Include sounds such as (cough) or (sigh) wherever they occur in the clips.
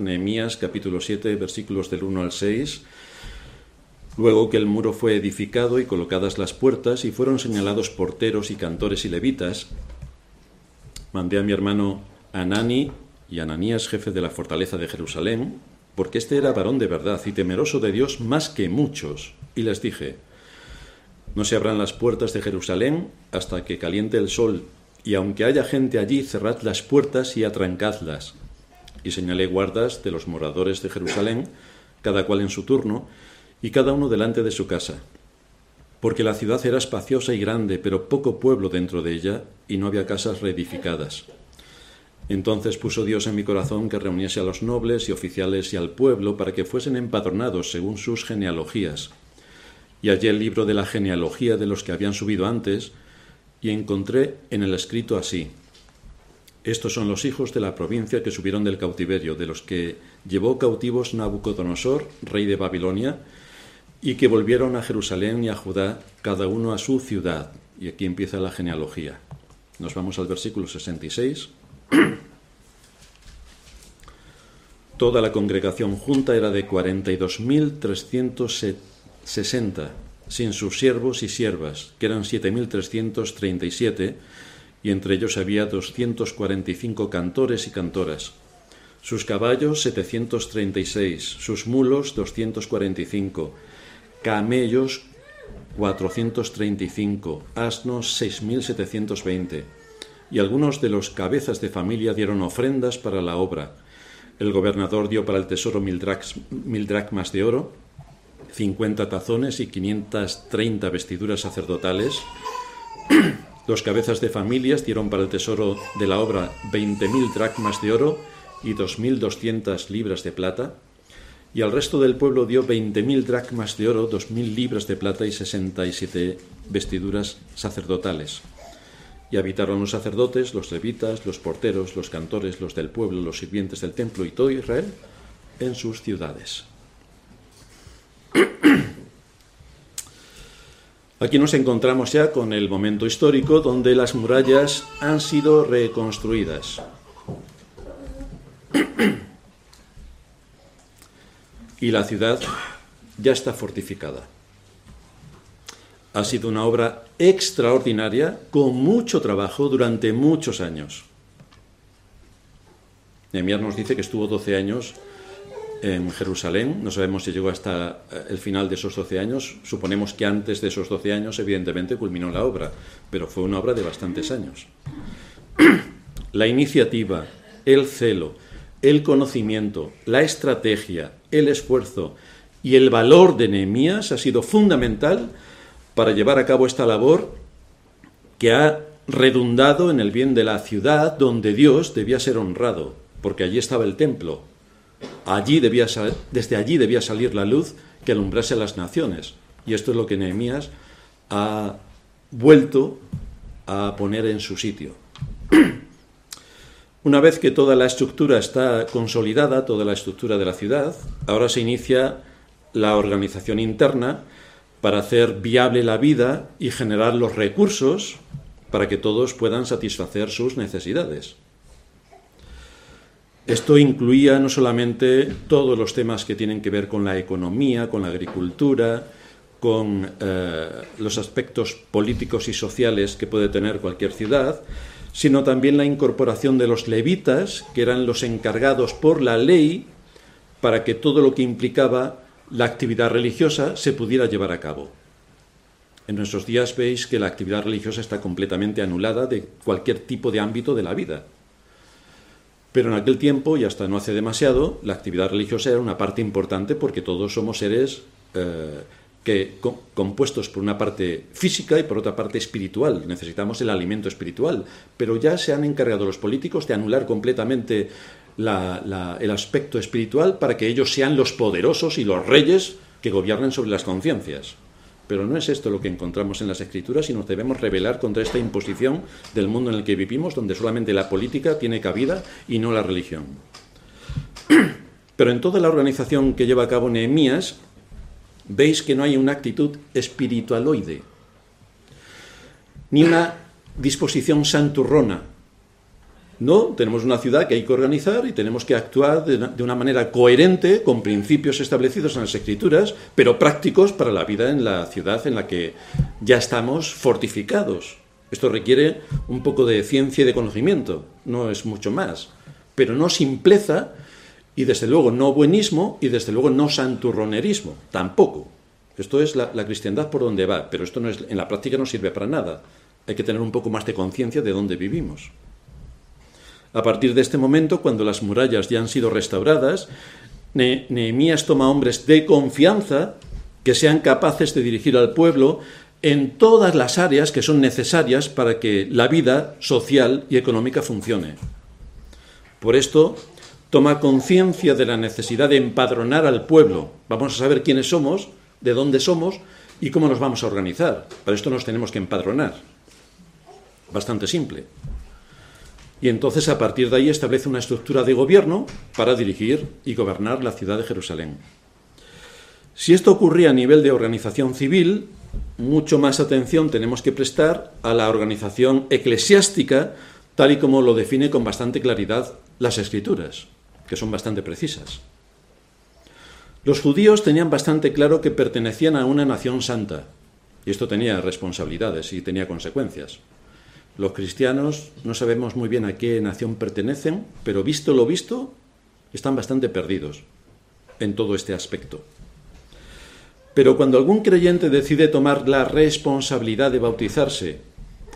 Nehemías capítulo 7 versículos del 1 al 6. Luego que el muro fue edificado y colocadas las puertas y fueron señalados porteros y cantores y levitas, mandé a mi hermano Anani y Ananías, jefe de la fortaleza de Jerusalén, porque este era varón de verdad y temeroso de Dios más que muchos, y les dije, no se abran las puertas de Jerusalén hasta que caliente el sol, y aunque haya gente allí, cerrad las puertas y atrancadlas. Y señalé guardas de los moradores de Jerusalén, cada cual en su turno, y cada uno delante de su casa. Porque la ciudad era espaciosa y grande, pero poco pueblo dentro de ella, y no había casas reedificadas. Entonces puso Dios en mi corazón que reuniese a los nobles y oficiales y al pueblo para que fuesen empadronados según sus genealogías. Y hallé el libro de la genealogía de los que habían subido antes, y encontré en el escrito así. Estos son los hijos de la provincia que subieron del cautiverio, de los que llevó cautivos Nabucodonosor, rey de Babilonia, y que volvieron a Jerusalén y a Judá, cada uno a su ciudad. Y aquí empieza la genealogía. Nos vamos al versículo 66. (clears throat) Toda la congregación junta era de 42.360, sin sus siervos y siervas, que eran 7.337, y entre ellos había 245 cantores y cantoras. Sus caballos 736, sus mulos 245, camellos 435, asnos 6720. Y algunos de los cabezas de familia dieron ofrendas para la obra. El gobernador dio para el tesoro mil, mil dracmas de oro, 50 tazones y 530 vestiduras sacerdotales. Los cabezas de familias dieron para el tesoro de la obra 20.000 dracmas de oro y 2.200 libras de plata. Y al resto del pueblo dio 20.000 dracmas de oro, 2.000 libras de plata y 67 vestiduras sacerdotales. Y habitaron los sacerdotes, los levitas, los porteros, los cantores, los del pueblo, los sirvientes del templo y todo Israel en sus ciudades. Aquí nos encontramos ya con el momento histórico donde las murallas han sido reconstruidas. (clears throat) Y la ciudad ya está fortificada. Ha sido una obra extraordinaria, con mucho trabajo durante muchos años. Nehemías nos dice que estuvo 12 años en Jerusalén. No sabemos si llegó hasta eh, el final de esos 12 años. Suponemos que antes de esos 12 años, evidentemente, culminó la obra, pero fue una obra de bastantes años. (clears throat) La iniciativa, el celo, el conocimiento, la estrategia, el esfuerzo y el valor de Nehemías ha sido fundamental para llevar a cabo esta labor que ha redundado en el bien de la ciudad donde Dios debía ser honrado, porque allí estaba el templo, Allí debía desde allí debía salir la luz que alumbrase las naciones. Y esto es lo que Nehemías ha vuelto a poner en su sitio. (clears throat) Una vez que toda la estructura está consolidada, toda la estructura de la ciudad, ahora se inicia la organización interna para hacer viable la vida y generar los recursos para que todos puedan satisfacer sus necesidades. Esto incluía no solamente todos los temas que tienen que ver con la economía, con la agricultura, con eh, los aspectos políticos y sociales que puede tener cualquier ciudad, sino también la incorporación de los levitas, que eran los encargados por la ley para que todo lo que implicaba la actividad religiosa se pudiera llevar a cabo. En nuestros días veis que la actividad religiosa está completamente anulada de cualquier tipo de ámbito de la vida. Pero en aquel tiempo, y hasta no hace demasiado, la actividad religiosa era una parte importante porque todos somos seres eh, que, compuestos por una parte física y por otra parte espiritual. Necesitamos el alimento espiritual. Pero ya se han encargado los políticos de anular completamente el aspecto espiritual para que ellos sean los poderosos y los reyes que gobiernen sobre las conciencias. Pero no es esto lo que encontramos en las escrituras y nos debemos rebelar contra esta imposición del mundo en el que vivimos, donde solamente la política tiene cabida y no la religión. Pero en toda la organización que lleva a cabo Nehemías, veis que no hay una actitud espiritualoide, ni una disposición santurrona, No, tenemos una ciudad que hay que organizar y tenemos que actuar de una manera coherente, con principios establecidos en las escrituras, pero prácticos para la vida en la ciudad en la que ya estamos fortificados. Esto requiere un poco de ciencia y de conocimiento, no es mucho más, pero no simpleza y desde luego no buenismo y desde luego no santurronerismo, tampoco. Esto es la, cristiandad por donde va, pero esto no es, en la práctica no sirve para nada. Hay que tener un poco más de conciencia de dónde vivimos. A partir de este momento, cuando las murallas ya han sido restauradas, Nehemías toma hombres de confianza que sean capaces de dirigir al pueblo en todas las áreas que son necesarias para que la vida social y económica funcione. Por esto, toma conciencia de la necesidad de empadronar al pueblo. Vamos a saber quiénes somos, de dónde somos y cómo nos vamos a organizar. Para esto nos tenemos que empadronar. Bastante simple y entonces a partir de ahí establece una estructura de gobierno para dirigir y gobernar la ciudad de Jerusalén. Si esto ocurría a nivel de organización civil, mucho más atención tenemos que prestar a la organización eclesiástica, tal y como lo define con bastante claridad las escrituras, que son bastante precisas. Los judíos tenían bastante claro que pertenecían a una nación santa, y esto tenía responsabilidades y tenía consecuencias. Los cristianos no sabemos muy bien a qué nación pertenecen, pero visto lo visto, están bastante perdidos en todo este aspecto. Pero cuando algún creyente decide tomar la responsabilidad de bautizarse,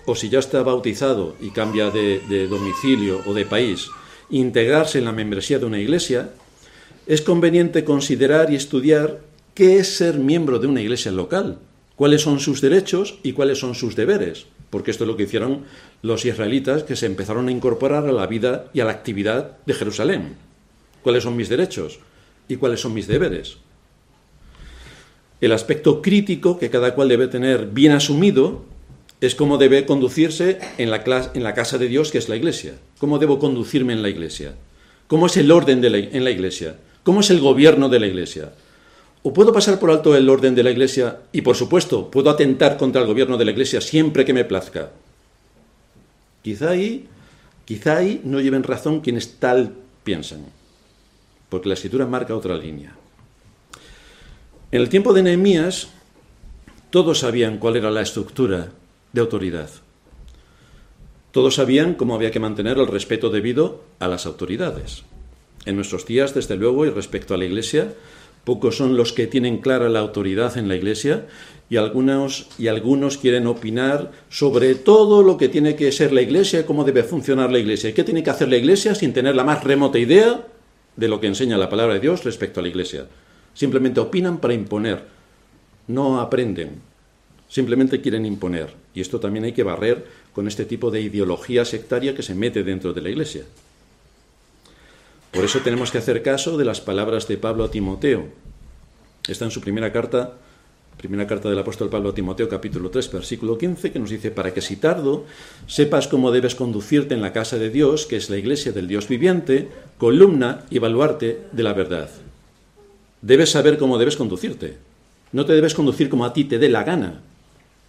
o si ya está bautizado y cambia de, domicilio o de país, integrarse en la membresía de una iglesia, es conveniente considerar y estudiar qué es ser miembro de una iglesia local, cuáles son sus derechos y cuáles son sus deberes porque esto es lo que hicieron los israelitas que se empezaron a incorporar a la vida y a la actividad de Jerusalén. ¿Cuáles son mis derechos y cuáles son mis deberes? El aspecto crítico que cada cual debe tener bien asumido es cómo debe conducirse en la, en la casa de Dios, que es la iglesia. ¿Cómo debo conducirme en la iglesia? ¿Cómo es el orden de en la iglesia? ¿Cómo es el gobierno de la iglesia? O puedo pasar por alto el orden de la Iglesia y, por supuesto, puedo atentar contra el gobierno de la Iglesia siempre que me plazca. Quizá ahí, quizá ahí no lleven razón quienes tal piensan, porque la escritura marca otra línea. En el tiempo de Nehemías, todos sabían cuál era la estructura de autoridad. Todos sabían cómo había que mantener el respeto debido a las autoridades. En nuestros días, desde luego, y respecto a la Iglesia, Pocos son los que tienen clara la autoridad en la Iglesia y algunos, y algunos quieren opinar sobre todo lo que tiene que ser la Iglesia, cómo debe funcionar la Iglesia y qué tiene que hacer la Iglesia sin tener la más remota idea de lo que enseña la palabra de Dios respecto a la Iglesia. Simplemente opinan para imponer, no aprenden, simplemente quieren imponer. Y esto también hay que barrer con este tipo de ideología sectaria que se mete dentro de la Iglesia. Por eso tenemos que hacer caso de las palabras de Pablo a Timoteo. Está en su primera carta, primera carta del apóstol Pablo a Timoteo, capítulo 3, versículo 15, que nos dice, para que si tardo, sepas cómo debes conducirte en la casa de Dios, que es la iglesia del Dios viviente, columna y baluarte de la verdad. Debes saber cómo debes conducirte. No te debes conducir como a ti te dé la gana.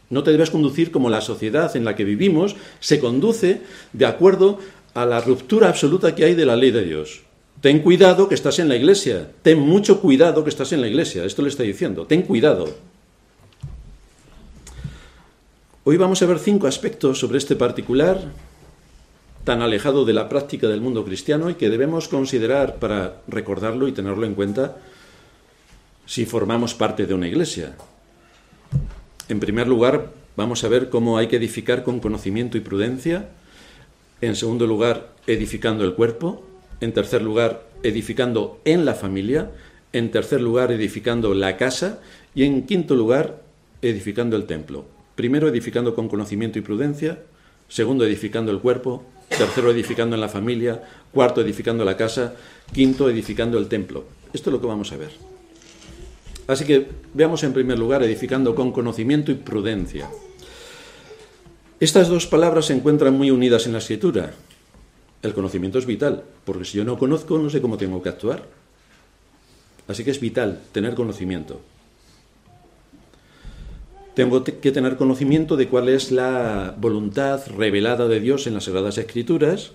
No te debes conducir como la sociedad en la que vivimos se conduce de acuerdo a la ruptura absoluta que hay de la ley de Dios. Ten cuidado que estás en la iglesia. Ten mucho cuidado que estás en la iglesia. Esto le está diciendo. Ten cuidado. Hoy vamos a ver cinco aspectos sobre este particular tan alejado de la práctica del mundo cristiano y que debemos considerar para recordarlo y tenerlo en cuenta si formamos parte de una iglesia. En primer lugar, vamos a ver cómo hay que edificar con conocimiento y prudencia. En segundo lugar, edificando el cuerpo. En tercer lugar, edificando en la familia. En tercer lugar, edificando la casa. Y en quinto lugar, edificando el templo. Primero, edificando con conocimiento y prudencia. Segundo, edificando el cuerpo. Tercero, edificando en la familia. Cuarto, edificando la casa. Quinto, edificando el templo. Esto es lo que vamos a ver. Así que veamos en primer lugar edificando con conocimiento y prudencia. Estas dos palabras se encuentran muy unidas en la escritura. El conocimiento es vital, porque si yo no conozco, no sé cómo tengo que actuar. Así que es vital tener conocimiento. Tengo que tener conocimiento de cuál es la voluntad revelada de Dios en las Sagradas Escrituras,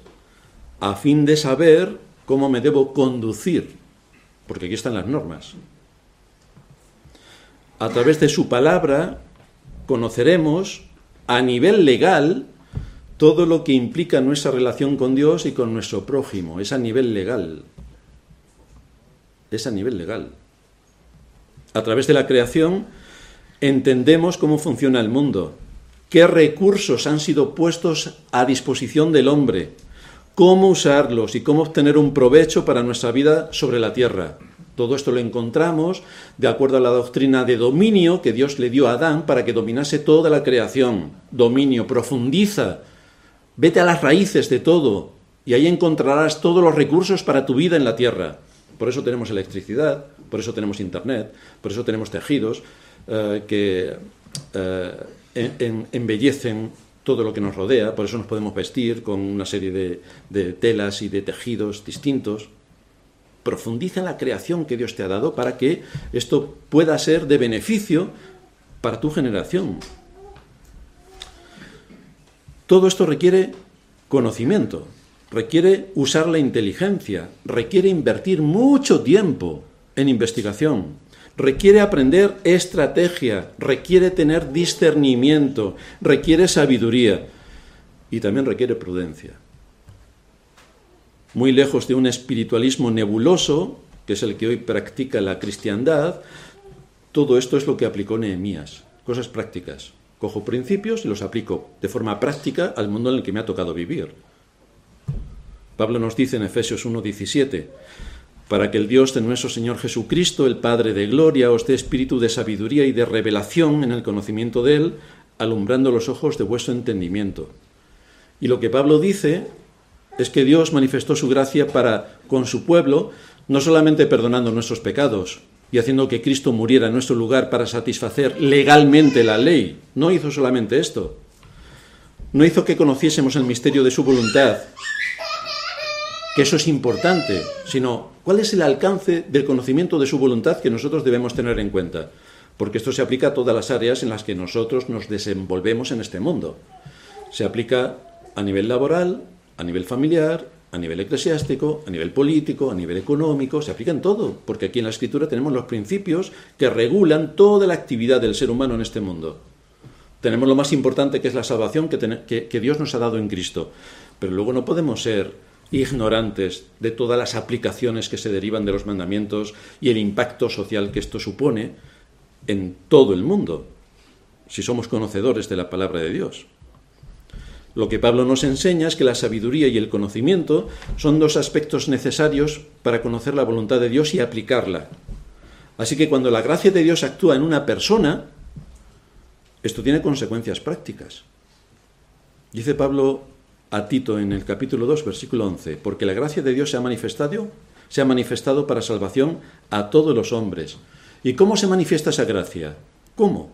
a fin de saber cómo me debo conducir, porque aquí están las normas. A través de su palabra conoceremos a nivel legal todo lo que implica nuestra relación con Dios y con nuestro prójimo. Es a nivel legal. Es a nivel legal. A través de la creación entendemos cómo funciona el mundo, qué recursos han sido puestos a disposición del hombre, cómo usarlos y cómo obtener un provecho para nuestra vida sobre la tierra. Todo esto lo encontramos de acuerdo a la doctrina de dominio que Dios le dio a Adán para que dominase toda la creación. Dominio, profundiza, vete a las raíces de todo y ahí encontrarás todos los recursos para tu vida en la tierra. Por eso tenemos electricidad, por eso tenemos internet, por eso tenemos tejidos eh, que eh, embellecen todo lo que nos rodea, por eso nos podemos vestir con una serie de, de telas y de tejidos distintos. Profundiza en la creación que Dios te ha dado para que esto pueda ser de beneficio para tu generación. Todo esto requiere conocimiento, requiere usar la inteligencia, requiere invertir mucho tiempo en investigación, requiere aprender estrategia, requiere tener discernimiento, requiere sabiduría y también requiere prudencia. Muy lejos de un espiritualismo nebuloso, que es el que hoy practica la cristiandad, todo esto es lo que aplicó Nehemías, cosas prácticas. Cojo principios y los aplico de forma práctica al mundo en el que me ha tocado vivir. Pablo nos dice en Efesios 1:17, para que el Dios de nuestro Señor Jesucristo, el Padre de Gloria, os dé espíritu de sabiduría y de revelación en el conocimiento de Él, alumbrando los ojos de vuestro entendimiento. Y lo que Pablo dice es que Dios manifestó su gracia para con su pueblo, no solamente perdonando nuestros pecados y haciendo que Cristo muriera en nuestro lugar para satisfacer legalmente la ley, no hizo solamente esto, no hizo que conociésemos el misterio de su voluntad, que eso es importante, sino cuál es el alcance del conocimiento de su voluntad que nosotros debemos tener en cuenta, porque esto se aplica a todas las áreas en las que nosotros nos desenvolvemos en este mundo. Se aplica a nivel laboral, a nivel familiar, a nivel eclesiástico, a nivel político, a nivel económico, se aplica en todo, porque aquí en la escritura tenemos los principios que regulan toda la actividad del ser humano en este mundo. Tenemos lo más importante que es la salvación que, que Dios nos ha dado en Cristo, pero luego no podemos ser ignorantes de todas las aplicaciones que se derivan de los mandamientos y el impacto social que esto supone en todo el mundo, si somos conocedores de la palabra de Dios. Lo que Pablo nos enseña es que la sabiduría y el conocimiento son dos aspectos necesarios para conocer la voluntad de Dios y aplicarla. Así que cuando la gracia de Dios actúa en una persona, esto tiene consecuencias prácticas. Dice Pablo a Tito en el capítulo 2, versículo 11, porque la gracia de Dios se ha manifestado, se ha manifestado para salvación a todos los hombres. ¿Y cómo se manifiesta esa gracia? ¿Cómo?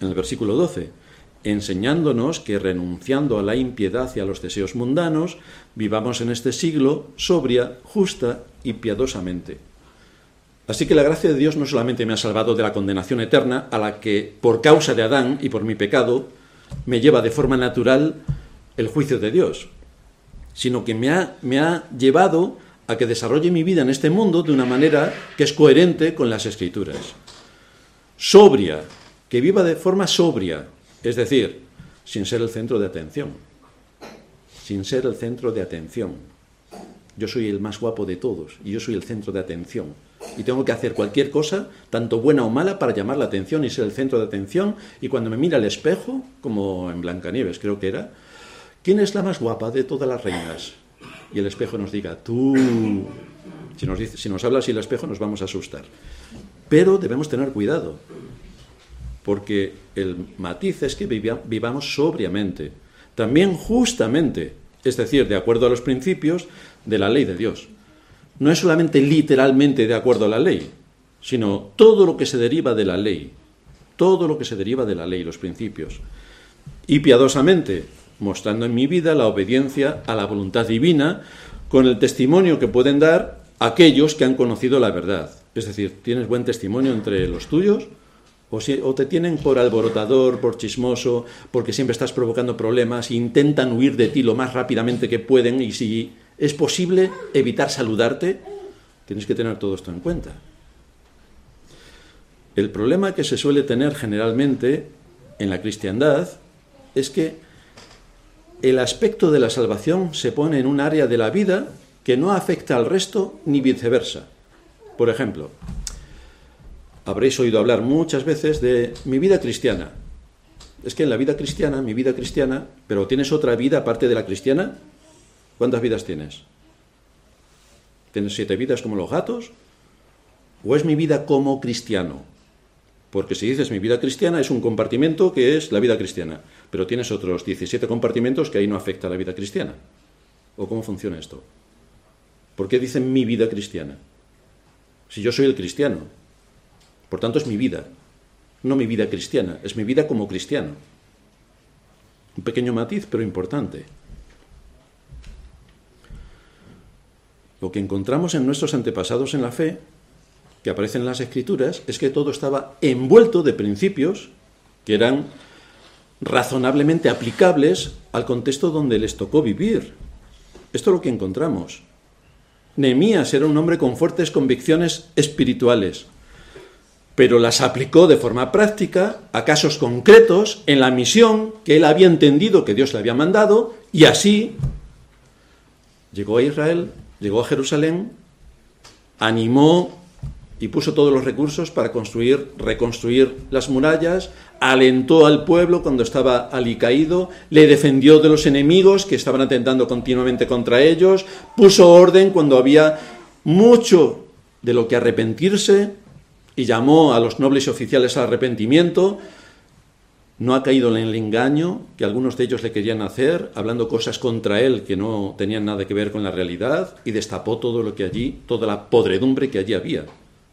En el versículo 12, enseñándonos que renunciando a la impiedad y a los deseos mundanos, vivamos en este siglo sobria, justa y piadosamente. Así que la gracia de Dios no solamente me ha salvado de la condenación eterna, a la que por causa de Adán y por mi pecado me lleva de forma natural el juicio de Dios, sino que me ha, me ha llevado a que desarrolle mi vida en este mundo de una manera que es coherente con las escrituras. Sobria, que viva de forma sobria, es decir, sin ser el centro de atención. Sin ser el centro de atención. Yo soy el más guapo de todos y yo soy el centro de atención. Y tengo que hacer cualquier cosa, tanto buena o mala, para llamar la atención y ser el centro de atención. Y cuando me mira al espejo, como en Blancanieves creo que era, ¿Quién es la más guapa de todas las reinas? Y el espejo nos diga, tú. Si nos, dice, si nos habla así el espejo nos vamos a asustar. Pero debemos tener cuidado, porque el matiz es que vivamos sobriamente, también justamente, es decir, de acuerdo a los principios de la ley de Dios. No es solamente literalmente de acuerdo a la ley, sino todo lo que se deriva de la ley, todo lo que se deriva de la ley, los principios. Y piadosamente, mostrando en mi vida la obediencia a la voluntad divina con el testimonio que pueden dar aquellos que han conocido la verdad. Es decir, ¿tienes buen testimonio entre los tuyos? O, te tienen por alborotador, por chismoso, porque siempre estás provocando problemas intentan huir de ti lo más rápidamente que pueden y si ¿Es posible evitar saludarte? Tienes que tener todo esto en cuenta. El problema que se suele tener generalmente en la cristiandad es que el aspecto de la salvación se pone en un área de la vida que no afecta al resto ni viceversa. Por ejemplo, habréis oído hablar muchas veces de mi vida cristiana. Es que en la vida cristiana, mi vida cristiana, pero tienes otra vida aparte de la cristiana. ¿Cuántas vidas tienes? ¿Tienes siete vidas como los gatos? ¿O es mi vida como cristiano? Porque si dices mi vida cristiana es un compartimento que es la vida cristiana, pero tienes otros 17 compartimentos que ahí no afecta a la vida cristiana. ¿O cómo funciona esto? ¿Por qué dicen mi vida cristiana? Si yo soy el cristiano. Por tanto es mi vida, no mi vida cristiana, es mi vida como cristiano. Un pequeño matiz, pero importante. Lo que encontramos en nuestros antepasados en la fe que aparecen en las escrituras es que todo estaba envuelto de principios que eran razonablemente aplicables al contexto donde les tocó vivir. Esto es lo que encontramos. Nehemías era un hombre con fuertes convicciones espirituales, pero las aplicó de forma práctica a casos concretos en la misión que él había entendido que Dios le había mandado y así llegó a Israel, llegó a Jerusalén, animó y puso todos los recursos para construir, reconstruir las murallas, alentó al pueblo cuando estaba alicaído, le defendió de los enemigos que estaban atentando continuamente contra ellos, puso orden cuando había mucho de lo que arrepentirse y llamó a los nobles y oficiales al arrepentimiento. No ha caído en el engaño que algunos de ellos le querían hacer, hablando cosas contra él que no tenían nada que ver con la realidad, y destapó todo lo que allí, toda la podredumbre que allí había.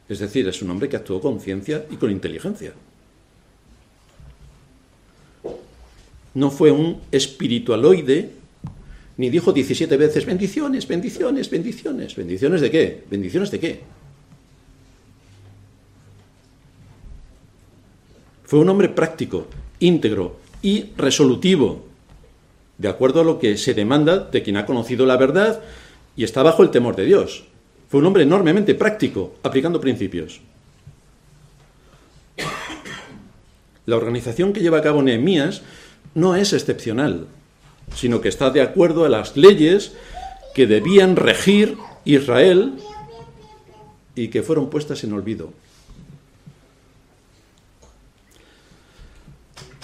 Es decir, es un hombre que actuó con ciencia y con inteligencia. No fue un espiritualoide, ni dijo 17 veces bendiciones, bendiciones, bendiciones. ¿Bendiciones de qué? ¿Bendiciones de qué? Fue un hombre práctico, íntegro y resolutivo, de acuerdo a lo que se demanda de quien ha conocido la verdad y está bajo el temor de Dios. Fue un hombre enormemente práctico, aplicando principios. La organización que lleva a cabo Nehemías no es excepcional, sino que está de acuerdo a las leyes que debían regir Israel y que fueron puestas en olvido.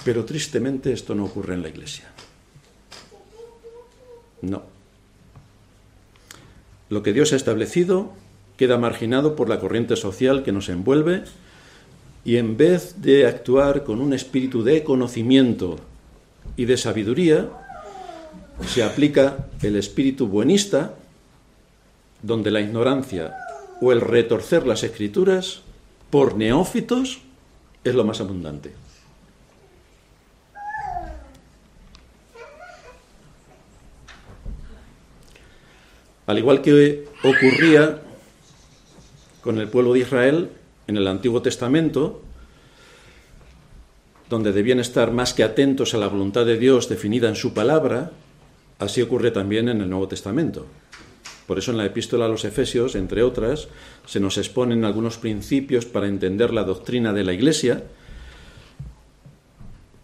Pero tristemente esto no ocurre en la Iglesia. No. Lo que Dios ha establecido queda marginado por la corriente social que nos envuelve y en vez de actuar con un espíritu de conocimiento y de sabiduría, se aplica el espíritu buenista, donde la ignorancia o el retorcer las escrituras por neófitos es lo más abundante. Al igual que ocurría con el pueblo de Israel en el Antiguo Testamento, donde debían estar más que atentos a la voluntad de Dios definida en su palabra, así ocurre también en el Nuevo Testamento. Por eso en la epístola a los Efesios, entre otras, se nos exponen algunos principios para entender la doctrina de la Iglesia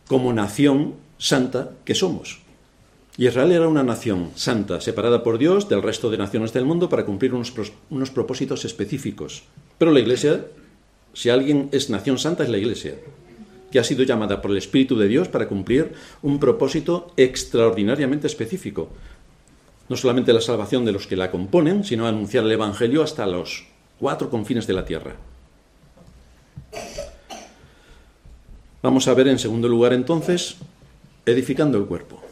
como nación santa que somos. Israel era una nación santa, separada por Dios del resto de naciones del mundo para cumplir unos, unos propósitos específicos. Pero la Iglesia, si alguien es nación santa, es la Iglesia, que ha sido llamada por el Espíritu de Dios para cumplir un propósito extraordinariamente específico. No solamente la salvación de los que la componen, sino anunciar el Evangelio hasta los cuatro confines de la tierra. Vamos a ver en segundo lugar entonces, edificando el cuerpo.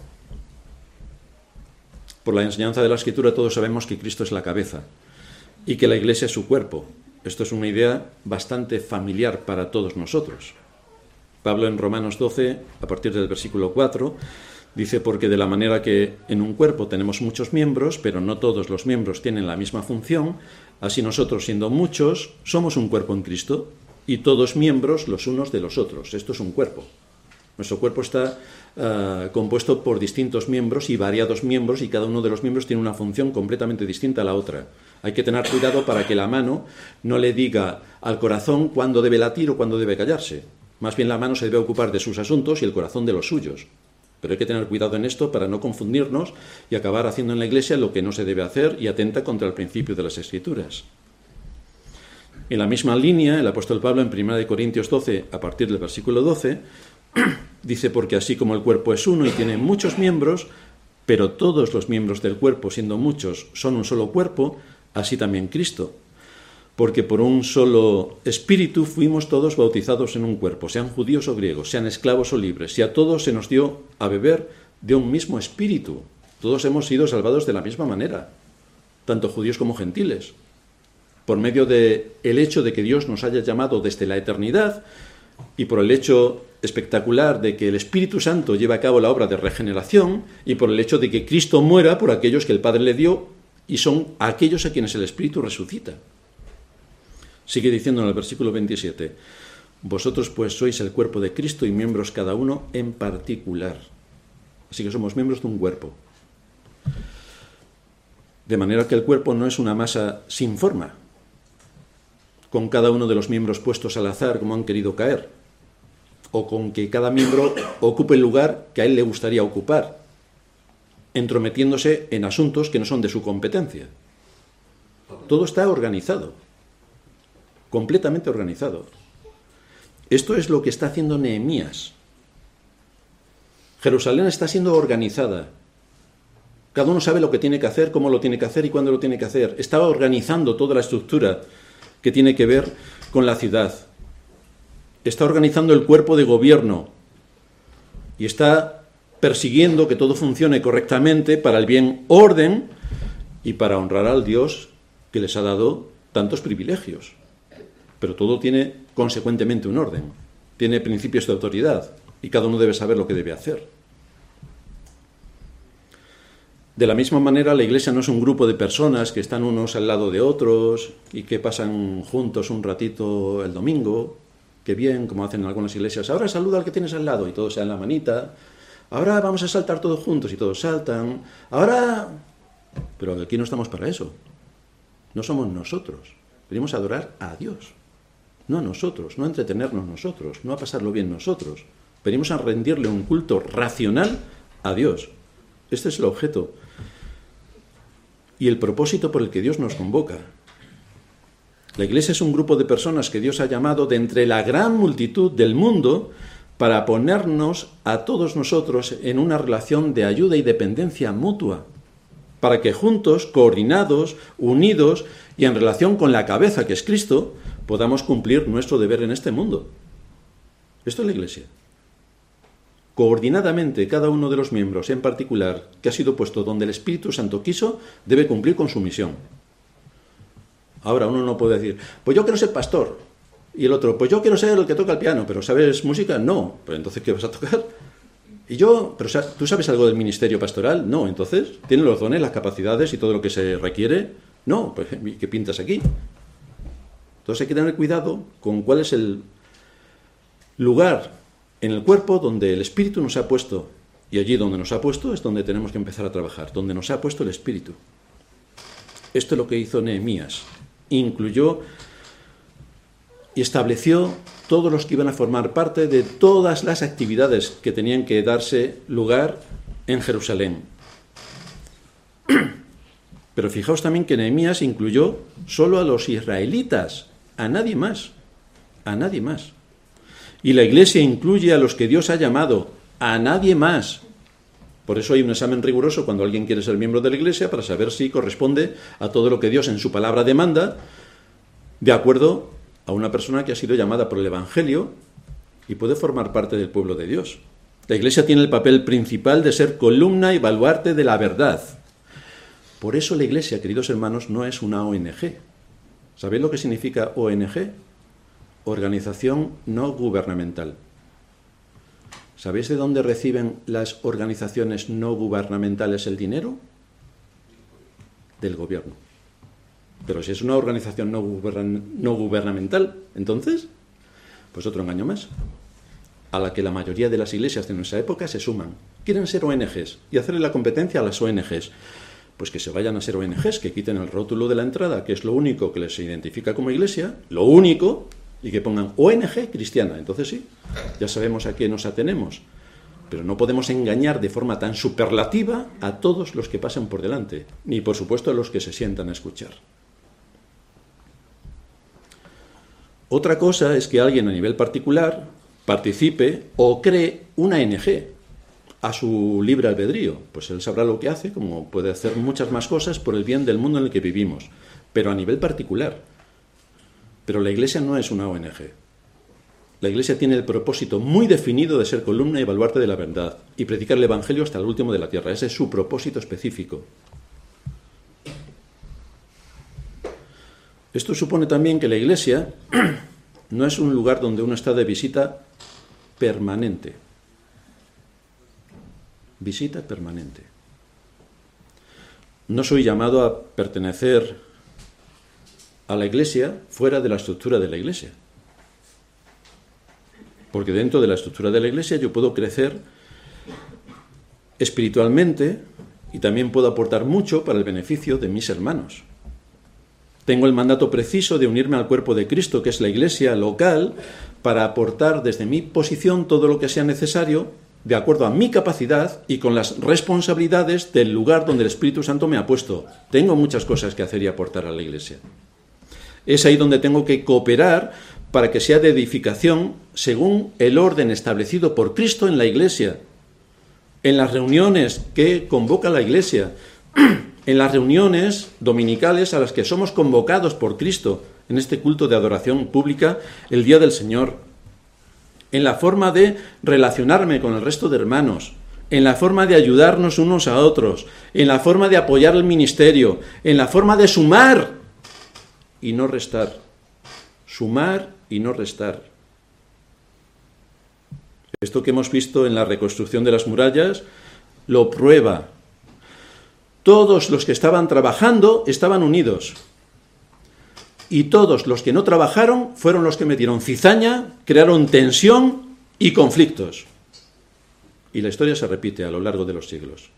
Por la enseñanza de la Escritura todos sabemos que Cristo es la cabeza y que la iglesia es su cuerpo. Esto es una idea bastante familiar para todos nosotros. Pablo en Romanos 12, a partir del versículo 4, dice, porque de la manera que en un cuerpo tenemos muchos miembros, pero no todos los miembros tienen la misma función, así nosotros, siendo muchos, somos un cuerpo en Cristo y todos miembros los unos de los otros. Esto es un cuerpo. Nuestro cuerpo está ah, compuesto por distintos miembros y variados miembros y cada uno de los miembros tiene una función completamente distinta a la otra. Hay que tener cuidado para que la mano no le diga al corazón cuándo debe latir o cuándo debe callarse. Más bien la mano se debe ocupar de sus asuntos y el corazón de los suyos. Pero hay que tener cuidado en esto para no confundirnos y acabar haciendo en la Iglesia lo que no se debe hacer y atenta contra el principio de las Escrituras. En la misma línea, el apóstol Pablo en 1 Corintios 12, a partir del versículo 12, (clears throat) dice, porque así como el cuerpo es uno y tiene muchos miembros, pero todos los miembros del cuerpo, siendo muchos, son un solo cuerpo, así también Cristo. Porque por un solo espíritu fuimos todos bautizados en un cuerpo, sean judíos o griegos, sean esclavos o libres, y a todos se nos dio a beber de un mismo espíritu. Todos hemos sido salvados de la misma manera, tanto judíos como gentiles por medio del el hecho de que Dios nos haya llamado desde la eternidad y por el hecho espectacular de que el Espíritu Santo lleva a cabo la obra de regeneración y por el hecho de que Cristo muera por aquellos que el Padre le dio y son aquellos a quienes el Espíritu resucita. Sigue diciendo en el versículo 27, vosotros pues sois el cuerpo de Cristo y miembros cada uno en particular. Así que somos miembros de un cuerpo. De manera que el cuerpo no es una masa sin forma, con cada uno de los miembros puestos al azar como han querido caer, o con que cada miembro ocupe el lugar que a él le gustaría ocupar, entrometiéndose en asuntos que no son de su competencia. Todo está organizado, completamente organizado. Esto es lo que está haciendo Nehemías. Jerusalén está siendo organizada. Cada uno sabe lo que tiene que hacer, cómo lo tiene que hacer y cuándo lo tiene que hacer. Está organizando toda la estructura que tiene que ver con la ciudad. Está organizando el cuerpo de gobierno y está persiguiendo que todo funcione correctamente para el bien orden y para honrar al Dios que les ha dado tantos privilegios. Pero todo tiene consecuentemente un orden, tiene principios de autoridad y cada uno debe saber lo que debe hacer. De la misma manera, la iglesia no es un grupo de personas que están unos al lado de otros y que pasan juntos un ratito el domingo, que bien, como hacen en algunas iglesias. Ahora saluda al que tienes al lado y todos se dan la manita. Ahora vamos a saltar todos juntos y todos saltan. Ahora... Pero aquí no estamos para eso. No somos nosotros. Venimos a adorar a Dios. No a nosotros, no a entretenernos nosotros, no a pasarlo bien nosotros. Venimos a rendirle un culto racional a Dios. Este es el objeto y el propósito por el que Dios nos convoca. La iglesia es un grupo de personas que Dios ha llamado de entre la gran multitud del mundo para ponernos a todos nosotros en una relación de ayuda y dependencia mutua, para que juntos, coordinados, unidos y en relación con la cabeza que es Cristo, podamos cumplir nuestro deber en este mundo. Esto es la iglesia coordinadamente cada uno de los miembros en particular que ha sido puesto donde el Espíritu Santo quiso, debe cumplir con su misión. Ahora uno no puede decir, pues yo quiero ser pastor. Y el otro, pues yo quiero ser el que toca el piano, pero ¿sabes música? No. Pero entonces, ¿qué vas a tocar? Y yo, pero ¿tú sabes algo del ministerio pastoral? No. Entonces, ¿tiene los dones, las capacidades y todo lo que se requiere? No. Pues, ¿qué pintas aquí? Entonces hay que tener cuidado con cuál es el lugar en el cuerpo donde el Espíritu nos ha puesto, y allí donde nos ha puesto es donde tenemos que empezar a trabajar, donde nos ha puesto el Espíritu. Esto es lo que hizo Nehemías. Incluyó y estableció todos los que iban a formar parte de todas las actividades que tenían que darse lugar en Jerusalén. (clears throat) Pero fijaos también que Nehemías incluyó solo a los israelitas, a nadie más, a nadie más. Y la Iglesia incluye a los que Dios ha llamado, a nadie más. Por eso hay un examen riguroso cuando alguien quiere ser miembro de la Iglesia para saber si corresponde a todo lo que Dios en su palabra demanda, de acuerdo a una persona que ha sido llamada por el Evangelio y puede formar parte del pueblo de Dios. La Iglesia tiene el papel principal de ser columna y baluarte de la verdad. Por eso la Iglesia, queridos hermanos, no es una ONG. ¿Sabéis lo que significa ONG? Organización no gubernamental. ¿Sabéis de dónde reciben las organizaciones no gubernamentales el dinero? Del gobierno. Pero si es una organización no, no gubernamental, entonces, pues otro engaño más. a la que la mayoría de las iglesias de nuestra época se suman. Quieren ser ONGs y hacerle la competencia a las ONGs. Pues que se vayan a ser ONGs, que quiten el rótulo de la entrada, que es lo único que les identifica como iglesia, lo único, y que pongan ONG cristiana. Entonces sí, ya sabemos a qué nos atenemos. Pero no podemos engañar de forma tan superlativa a todos los que pasan por delante, ni por supuesto a los que se sientan a escuchar. Otra cosa es que alguien a nivel particular participe o cree una NG a su libre albedrío. Pues él sabrá lo que hace, como puede hacer muchas más cosas por el bien del mundo en el que vivimos, pero a nivel particular. Pero la Iglesia no es una ONG. La Iglesia tiene el propósito muy definido de ser columna y baluarte de la verdad y predicar el Evangelio hasta el último de la tierra. Ese es su propósito específico. Esto supone también que la Iglesia (clears throat) no es un lugar donde uno está de visita permanente. Visita permanente. No soy llamado a pertenecer a la Iglesia fuera de la estructura de la Iglesia. Porque dentro de la estructura de la iglesia yo puedo crecer espiritualmente y también puedo aportar mucho para el beneficio de mis hermanos. Tengo el mandato preciso de unirme al cuerpo de Cristo, que es la iglesia local, para aportar desde mi posición todo lo que sea necesario, de acuerdo a mi capacidad y con las responsabilidades del lugar donde el Espíritu Santo me ha puesto. Tengo muchas cosas que hacer y aportar a la iglesia. Es ahí donde tengo que cooperar para que sea de edificación según el orden establecido por Cristo en la Iglesia, en las reuniones que convoca la Iglesia, (clears throat) en las reuniones dominicales a las que somos convocados por Cristo en este culto de adoración pública el día del Señor, en la forma de relacionarme con el resto de hermanos, en la forma de ayudarnos unos a otros, en la forma de apoyar el ministerio, en la forma de sumar y no restar. Sumar y no restar. Esto que hemos visto en la reconstrucción de las murallas lo prueba. Todos los que estaban trabajando estaban unidos. Y todos los que no trabajaron fueron los que metieron cizaña, crearon tensión y conflictos. Y la historia se repite a lo largo de los siglos.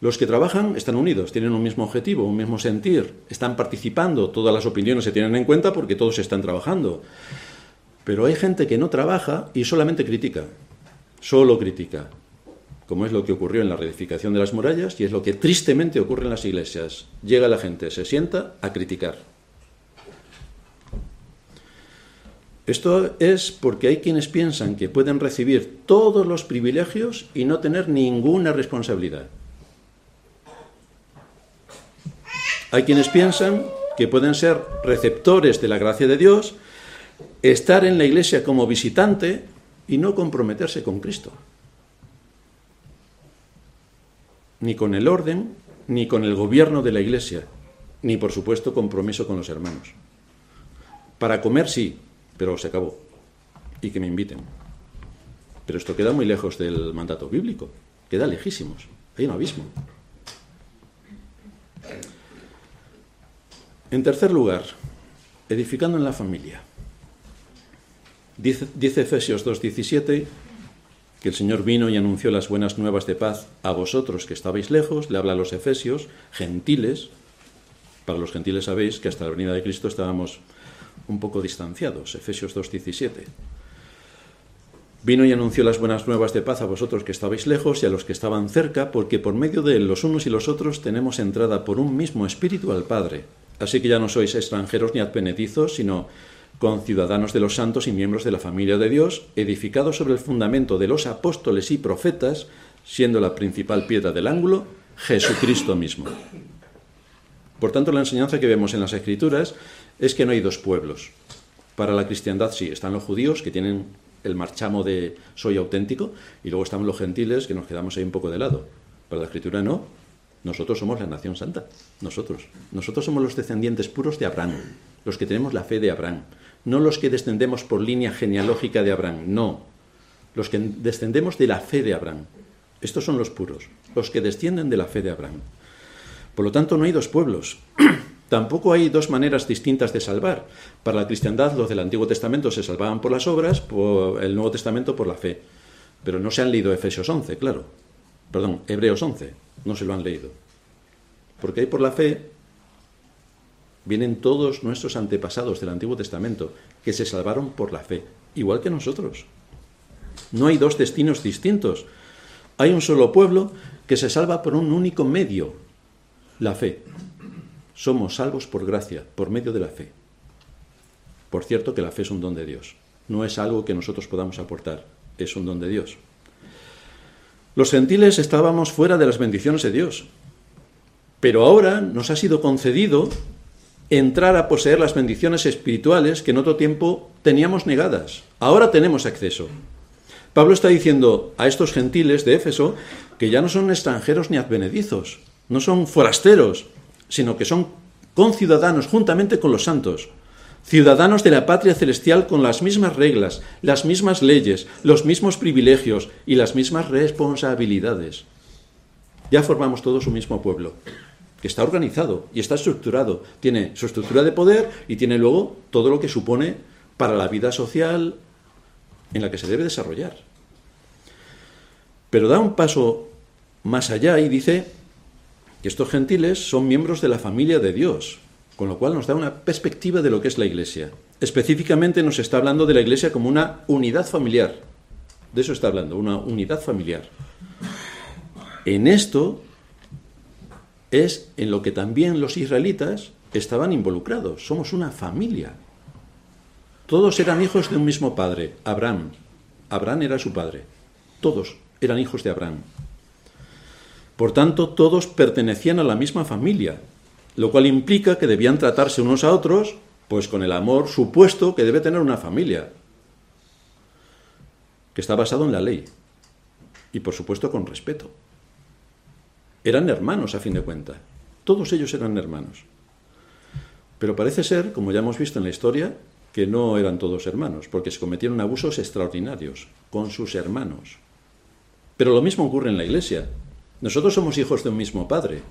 Los que trabajan están unidos, tienen un mismo objetivo, un mismo sentir, están participando, todas las opiniones se tienen en cuenta porque todos están trabajando. Pero hay gente que no trabaja y solamente critica, solo critica, como es lo que ocurrió en la reedificación de las murallas y es lo que tristemente ocurre en las iglesias. Llega la gente, se sienta a criticar. Esto es porque hay quienes piensan que pueden recibir todos los privilegios y no tener ninguna responsabilidad. Hay quienes piensan que pueden ser receptores de la gracia de Dios, estar en la iglesia como visitante y no comprometerse con Cristo. Ni con el orden, ni con el gobierno de la iglesia, ni por supuesto compromiso con los hermanos. Para comer sí, pero se acabó. Y que me inviten. Pero esto queda muy lejos del mandato bíblico, queda lejísimos, hay un abismo. En tercer lugar, edificando en la familia. Dice, dice Efesios 2.17 que el Señor vino y anunció las buenas nuevas de paz a vosotros que estabais lejos, le habla a los Efesios, gentiles, para los gentiles sabéis que hasta la venida de Cristo estábamos un poco distanciados, Efesios 2.17. Vino y anunció las buenas nuevas de paz a vosotros que estabais lejos y a los que estaban cerca, porque por medio de los unos y los otros tenemos entrada por un mismo espíritu al Padre. Así que ya no sois extranjeros ni advenedizos, sino conciudadanos de los santos y miembros de la familia de Dios, edificados sobre el fundamento de los apóstoles y profetas, siendo la principal piedra del ángulo Jesucristo mismo. Por tanto, la enseñanza que vemos en las Escrituras es que no hay dos pueblos. Para la cristiandad sí, están los judíos que tienen el marchamo de soy auténtico y luego están los gentiles que nos quedamos ahí un poco de lado. Para la Escritura no, nosotros somos la nación santa, nosotros. Nosotros somos los descendientes puros de Abraham, los que tenemos la fe de Abraham, no los que descendemos por línea genealógica de Abraham, no, los que descendemos de la fe de Abraham. Estos son los puros, los que descienden de la fe de Abraham. Por lo tanto, no hay dos pueblos. (clears throat) Tampoco hay dos maneras distintas de salvar. Para la cristiandad los del Antiguo Testamento se salvaban por las obras, por el Nuevo Testamento por la fe. Pero no se han leído Efesios 11, claro. Perdón, Hebreos 11, no se lo han leído. Porque ahí por la fe vienen todos nuestros antepasados del Antiguo Testamento que se salvaron por la fe, igual que nosotros. No hay dos destinos distintos. Hay un solo pueblo que se salva por un único medio, la fe. Somos salvos por gracia, por medio de la fe. Por cierto que la fe es un don de Dios. No es algo que nosotros podamos aportar, es un don de Dios. Los gentiles estábamos fuera de las bendiciones de Dios, pero ahora nos ha sido concedido entrar a poseer las bendiciones espirituales que en otro tiempo teníamos negadas. Ahora tenemos acceso. Pablo está diciendo a estos gentiles de Éfeso que ya no son extranjeros ni advenedizos, no son forasteros, sino que son conciudadanos juntamente con los santos, ciudadanos de la patria celestial con las mismas reglas, las mismas leyes, los mismos privilegios y las mismas responsabilidades. Ya formamos todos un mismo pueblo que está organizado y está estructurado. Tiene su estructura de poder y tiene luego todo lo que supone para la vida social en la que se debe desarrollar. Pero da un paso más allá y dice que estos gentiles son miembros de la familia de Dios, con lo cual nos da una perspectiva de lo que es la Iglesia. Específicamente nos está hablando de la Iglesia como una unidad familiar. De eso está hablando, una unidad familiar. En esto es en lo que también los israelitas estaban involucrados. Somos una familia. Todos eran hijos de un mismo padre, Abraham. Abraham era su padre. Todos eran hijos de Abraham. Por tanto, todos pertenecían a la misma familia, lo cual implica que debían tratarse unos a otros, pues con el amor supuesto que debe tener una familia, que está basado en la ley, y por supuesto con respeto. Eran hermanos, a fin de cuentas. Todos ellos eran hermanos. Pero parece ser, como ya hemos visto en la historia, que no eran todos hermanos, porque se cometieron abusos extraordinarios con sus hermanos. Pero lo mismo ocurre en la iglesia. Nosotros somos hijos de un mismo padre.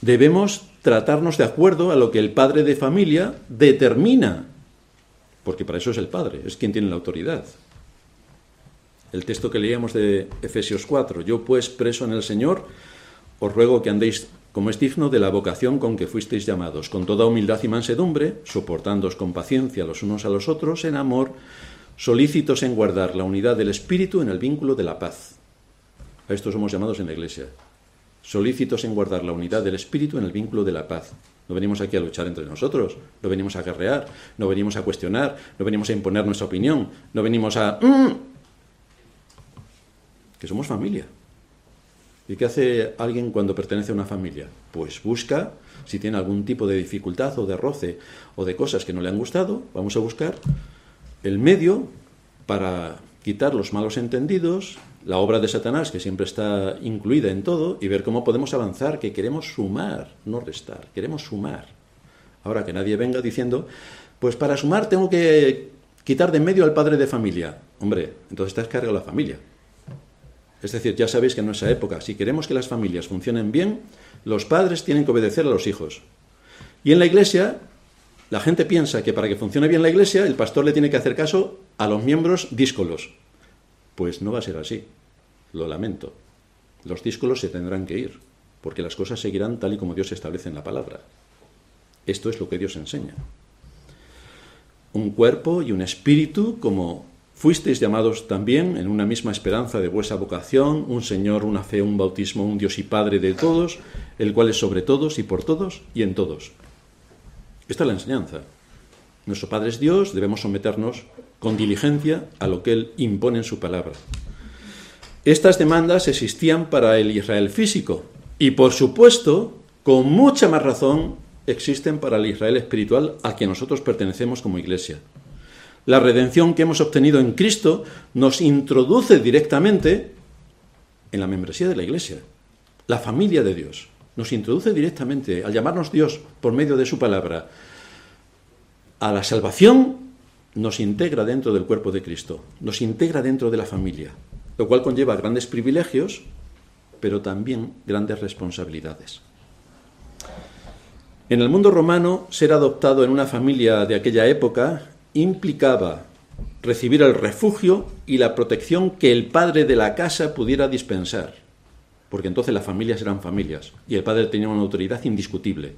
Debemos tratarnos de acuerdo a lo que el padre de familia determina, porque para eso es el padre, es quien tiene la autoridad el texto que leíamos de Efesios 4. Yo pues, preso en el Señor, os ruego que andéis como es digno de la vocación con que fuisteis llamados, con toda humildad y mansedumbre, soportándoos con paciencia los unos a los otros, en amor, solícitos en guardar la unidad del Espíritu en el vínculo de la paz. A esto somos llamados en la Iglesia. Solícitos en guardar la unidad del Espíritu en el vínculo de la paz. No venimos aquí a luchar entre nosotros, no venimos a guerrear, no venimos a cuestionar, no venimos a imponer nuestra opinión, no venimos a... Mm, que somos familia. ¿Y qué hace alguien cuando pertenece a una familia? Pues busca, si tiene algún tipo de dificultad o de roce o de cosas que no le han gustado, vamos a buscar el medio para quitar los malos entendidos, la obra de Satanás, que siempre está incluida en todo, y ver cómo podemos avanzar, que queremos sumar, no restar, queremos sumar. Ahora que nadie venga diciendo, pues para sumar tengo que quitar de en medio al padre de familia. Hombre, entonces has cargado la familia. Es decir, ya sabéis que en nuestra época, si queremos que las familias funcionen bien, los padres tienen que obedecer a los hijos. Y en la iglesia, la gente piensa que para que funcione bien la iglesia, el pastor le tiene que hacer caso a los miembros díscolos. Pues no va a ser así. Lo lamento. Los díscolos se tendrán que ir, porque las cosas seguirán tal y como Dios establece en la palabra. Esto es lo que Dios enseña. Un cuerpo y un espíritu como Fuisteis llamados también en una misma esperanza de vuestra vocación, un Señor, una fe, un bautismo, un Dios y Padre de todos, el cual es sobre todos y por todos y en todos. Esta es la enseñanza. Nuestro Padre es Dios, debemos someternos con diligencia a lo que Él impone en su palabra. Estas demandas existían para el Israel físico y, por supuesto, con mucha más razón, existen para el Israel espiritual a quien nosotros pertenecemos como iglesia. La redención que hemos obtenido en Cristo nos introduce directamente en la membresía de la Iglesia, la familia de Dios. Nos introduce directamente, al llamarnos Dios por medio de su palabra, a la salvación, nos integra dentro del cuerpo de Cristo, nos integra dentro de la familia, lo cual conlleva grandes privilegios, pero también grandes responsabilidades. En el mundo romano, ser adoptado en una familia de aquella época implicaba recibir el refugio y la protección que el padre de la casa pudiera dispensar, porque entonces las familias eran familias y el padre tenía una autoridad indiscutible.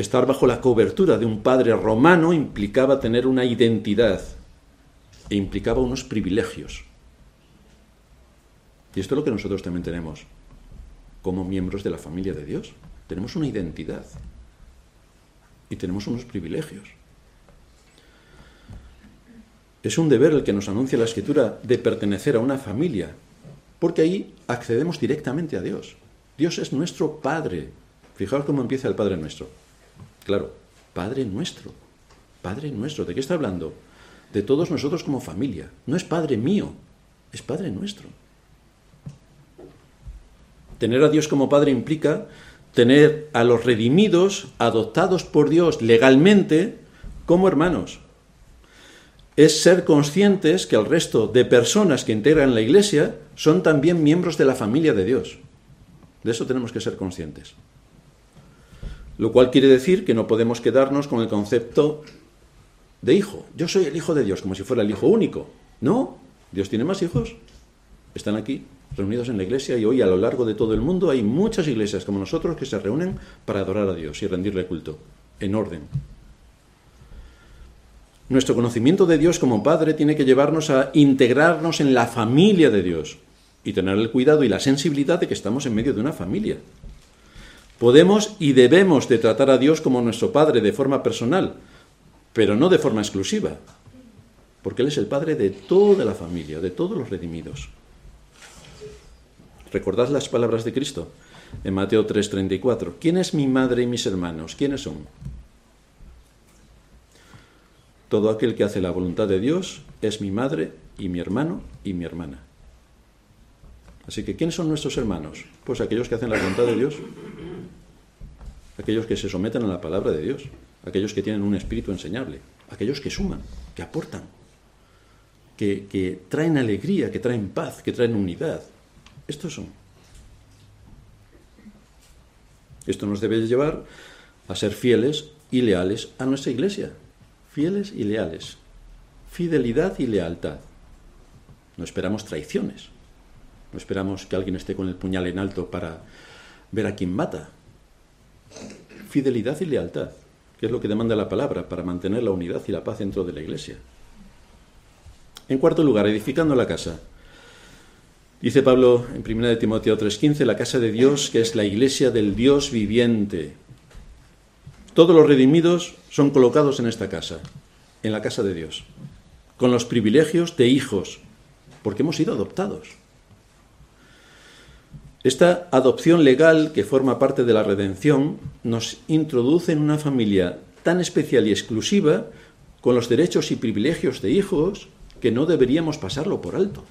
Estar bajo la cobertura de un padre romano implicaba tener una identidad e implicaba unos privilegios. Y esto es lo que nosotros también tenemos como miembros de la familia de Dios. Tenemos una identidad y tenemos unos privilegios. Es un deber el que nos anuncia la Escritura de pertenecer a una familia, porque ahí accedemos directamente a Dios. Dios es nuestro Padre. Fijaos cómo empieza el Padre nuestro. Claro, Padre nuestro. Padre nuestro. ¿De qué está hablando? De todos nosotros como familia. No es Padre mío, es Padre nuestro. Tener a Dios como Padre implica tener a los redimidos, adoptados por Dios legalmente, como hermanos es ser conscientes que el resto de personas que integran la Iglesia son también miembros de la familia de Dios. De eso tenemos que ser conscientes. Lo cual quiere decir que no podemos quedarnos con el concepto de hijo. Yo soy el hijo de Dios, como si fuera el hijo único. No, Dios tiene más hijos. Están aquí, reunidos en la iglesia, y hoy a lo largo de todo el mundo hay muchas iglesias como nosotros que se reúnen para adorar a Dios y rendirle culto, en orden, nuestro conocimiento de Dios como Padre tiene que llevarnos a integrarnos en la familia de Dios y tener el cuidado y la sensibilidad de que estamos en medio de una familia. Podemos y debemos de tratar a Dios como nuestro Padre de forma personal, pero no de forma exclusiva, porque Él es el Padre de toda la familia, de todos los redimidos. Recordad las palabras de Cristo en Mateo 3:34. ¿Quién es mi madre y mis hermanos? ¿Quiénes son? Todo aquel que hace la voluntad de Dios es mi madre y mi hermano y mi hermana. Así que, ¿quiénes son nuestros hermanos? Pues aquellos que hacen la voluntad de Dios, aquellos que se someten a la palabra de Dios, aquellos que tienen un espíritu enseñable, aquellos que suman, que aportan, que, traen alegría, que traen paz, que traen unidad. Estos son. Esto nos debe llevar a ser fieles y leales a nuestra iglesia, fieles y leales. Fidelidad y lealtad. No esperamos traiciones. No esperamos que alguien esté con el puñal en alto para ver a quién mata. Fidelidad y lealtad, que es lo que demanda la palabra para mantener la unidad y la paz dentro de la iglesia. En cuarto lugar, edificando la casa. Dice Pablo en 1 Timoteo 3:15, la casa de Dios, que es la iglesia del Dios viviente. Todos los redimidos son colocados en esta casa, en la casa de Dios, con los privilegios de hijos, porque hemos sido adoptados. Esta adopción legal que forma parte de la redención nos introduce en una familia tan especial y exclusiva, con los derechos y privilegios de hijos, que no deberíamos pasarlo por alto.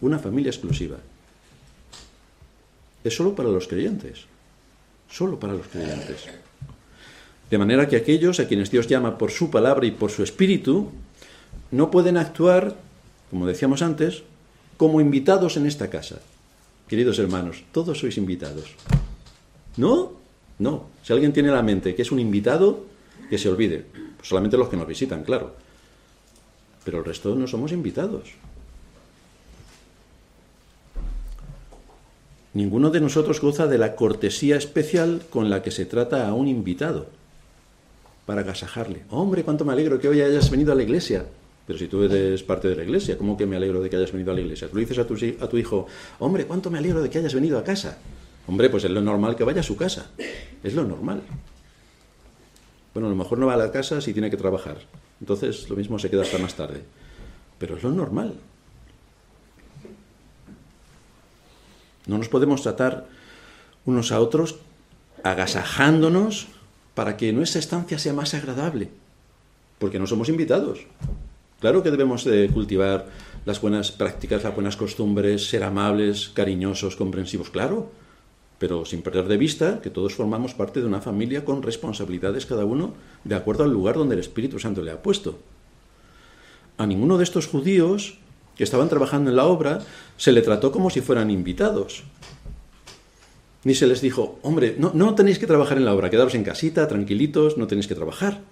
Una familia exclusiva. Es solo para los creyentes. Solo para los creyentes. De manera que aquellos a quienes Dios llama por su palabra y por su espíritu no pueden actuar, como decíamos antes, como invitados en esta casa. Queridos hermanos, todos sois invitados. ¿No? No. Si alguien tiene la mente que es un invitado, que se olvide. Pues solamente los que nos visitan, claro. Pero el resto no somos invitados. Ninguno de nosotros goza de la cortesía especial con la que se trata a un invitado para agasajarle. Hombre, cuánto me alegro que hoy hayas venido a la iglesia. Pero si tú eres parte de la iglesia, ¿cómo que me alegro de que hayas venido a la iglesia? Tú le dices a tu, a tu hijo, hombre, cuánto me alegro de que hayas venido a casa. Hombre, pues es lo normal que vaya a su casa. Es lo normal. Bueno, a lo mejor no va a la casa si tiene que trabajar. Entonces lo mismo se queda hasta más tarde. Pero es lo normal. No nos podemos tratar unos a otros agasajándonos para que nuestra estancia sea más agradable, porque no somos invitados. Claro que debemos de cultivar las buenas prácticas, las buenas costumbres, ser amables, cariñosos, comprensivos, claro, pero sin perder de vista que todos formamos parte de una familia con responsabilidades cada uno de acuerdo al lugar donde el Espíritu Santo le ha puesto. A ninguno de estos judíos que estaban trabajando en la obra se le trató como si fueran invitados. Ni se les dijo, hombre, no, no tenéis que trabajar en la obra, quedaros en casita, tranquilitos, no tenéis que trabajar,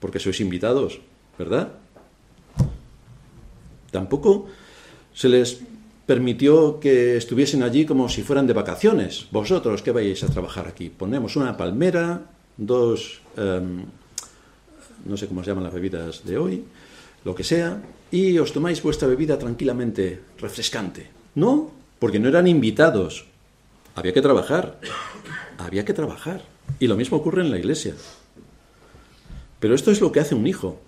porque sois invitados, ¿verdad? Tampoco se les permitió que estuviesen allí como si fueran de vacaciones. Vosotros que vais a trabajar aquí, ponemos una palmera, dos, em, no sé cómo se llaman las bebidas de hoy, lo que sea, y os tomáis vuestra bebida tranquilamente, refrescante. No, porque no eran invitados. Había que trabajar. Había que trabajar. Y lo mismo ocurre en la iglesia. Pero esto es lo que hace un hijo.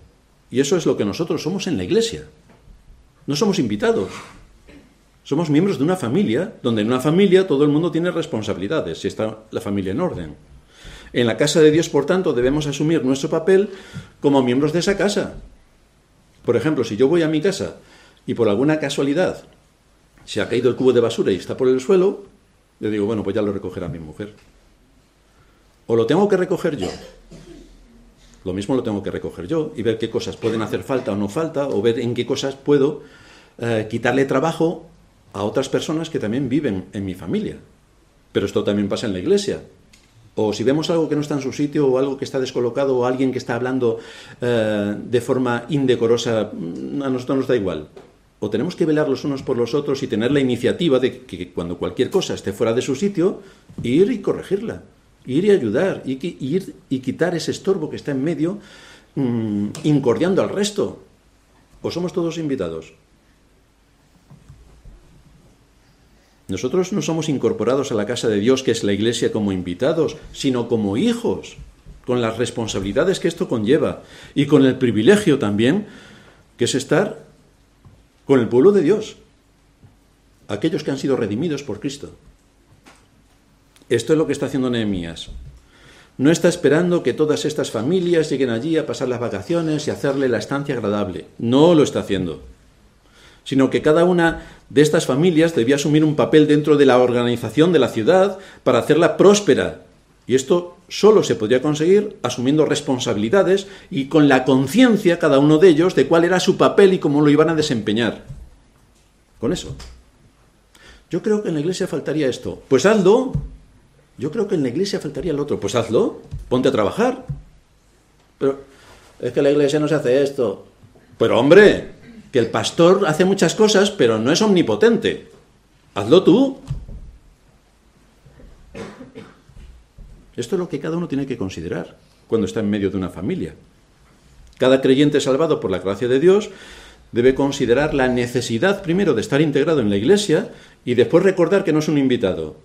Y eso es lo que nosotros somos en la iglesia. No somos invitados. Somos miembros de una familia, donde en una familia todo el mundo tiene responsabilidades, si está la familia en orden. En la casa de Dios, por tanto, debemos asumir nuestro papel como miembros de esa casa. Por ejemplo, si yo voy a mi casa y por alguna casualidad se ha caído el cubo de basura y está por el suelo, le digo, bueno, pues ya lo recogerá mi mujer. O lo tengo que recoger yo. Lo mismo lo tengo que recoger yo y ver qué cosas pueden hacer falta o no falta, o ver en qué cosas puedo eh, quitarle trabajo a otras personas que también viven en mi familia. Pero esto también pasa en la iglesia. O si vemos algo que no está en su sitio o algo que está descolocado o alguien que está hablando eh, de forma indecorosa, mm, a nosotros nos da igual. O tenemos que velar los unos por los otros y tener la iniciativa de que cuando cualquier cosa esté fuera de su sitio, ir y corregirla, ir y ayudar, y, ir y quitar ese estorbo que está en medio, mm, incordiando al resto. ¿O somos todos invitados? Nosotros no somos incorporados a la casa de Dios, que es la iglesia, como invitados, sino como hijos, con las responsabilidades que esto conlleva y con el privilegio también, que es estar con el pueblo de Dios, aquellos que han sido redimidos por Cristo. Esto es lo que está haciendo Nehemías. No está esperando que todas estas familias lleguen allí a pasar las vacaciones y hacerle la estancia agradable. No lo está haciendo sino que cada una de estas familias debía asumir un papel dentro de la organización de la ciudad para hacerla próspera. Y esto solo se podría conseguir asumiendo responsabilidades y con la conciencia cada uno de ellos de cuál era su papel y cómo lo iban a desempeñar. Con eso. Yo creo que en la iglesia faltaría esto. Pues hazlo. Yo creo que en la iglesia faltaría el otro. Pues hazlo. Ponte a trabajar. Pero es que la iglesia no se hace esto. Pero hombre, que el pastor hace muchas cosas, pero no es omnipotente. Hazlo tú. Esto es lo que cada uno tiene que considerar cuando está en medio de una familia. Cada creyente salvado por la gracia de Dios debe considerar la necesidad primero de estar integrado en la iglesia y después recordar que no es un invitado,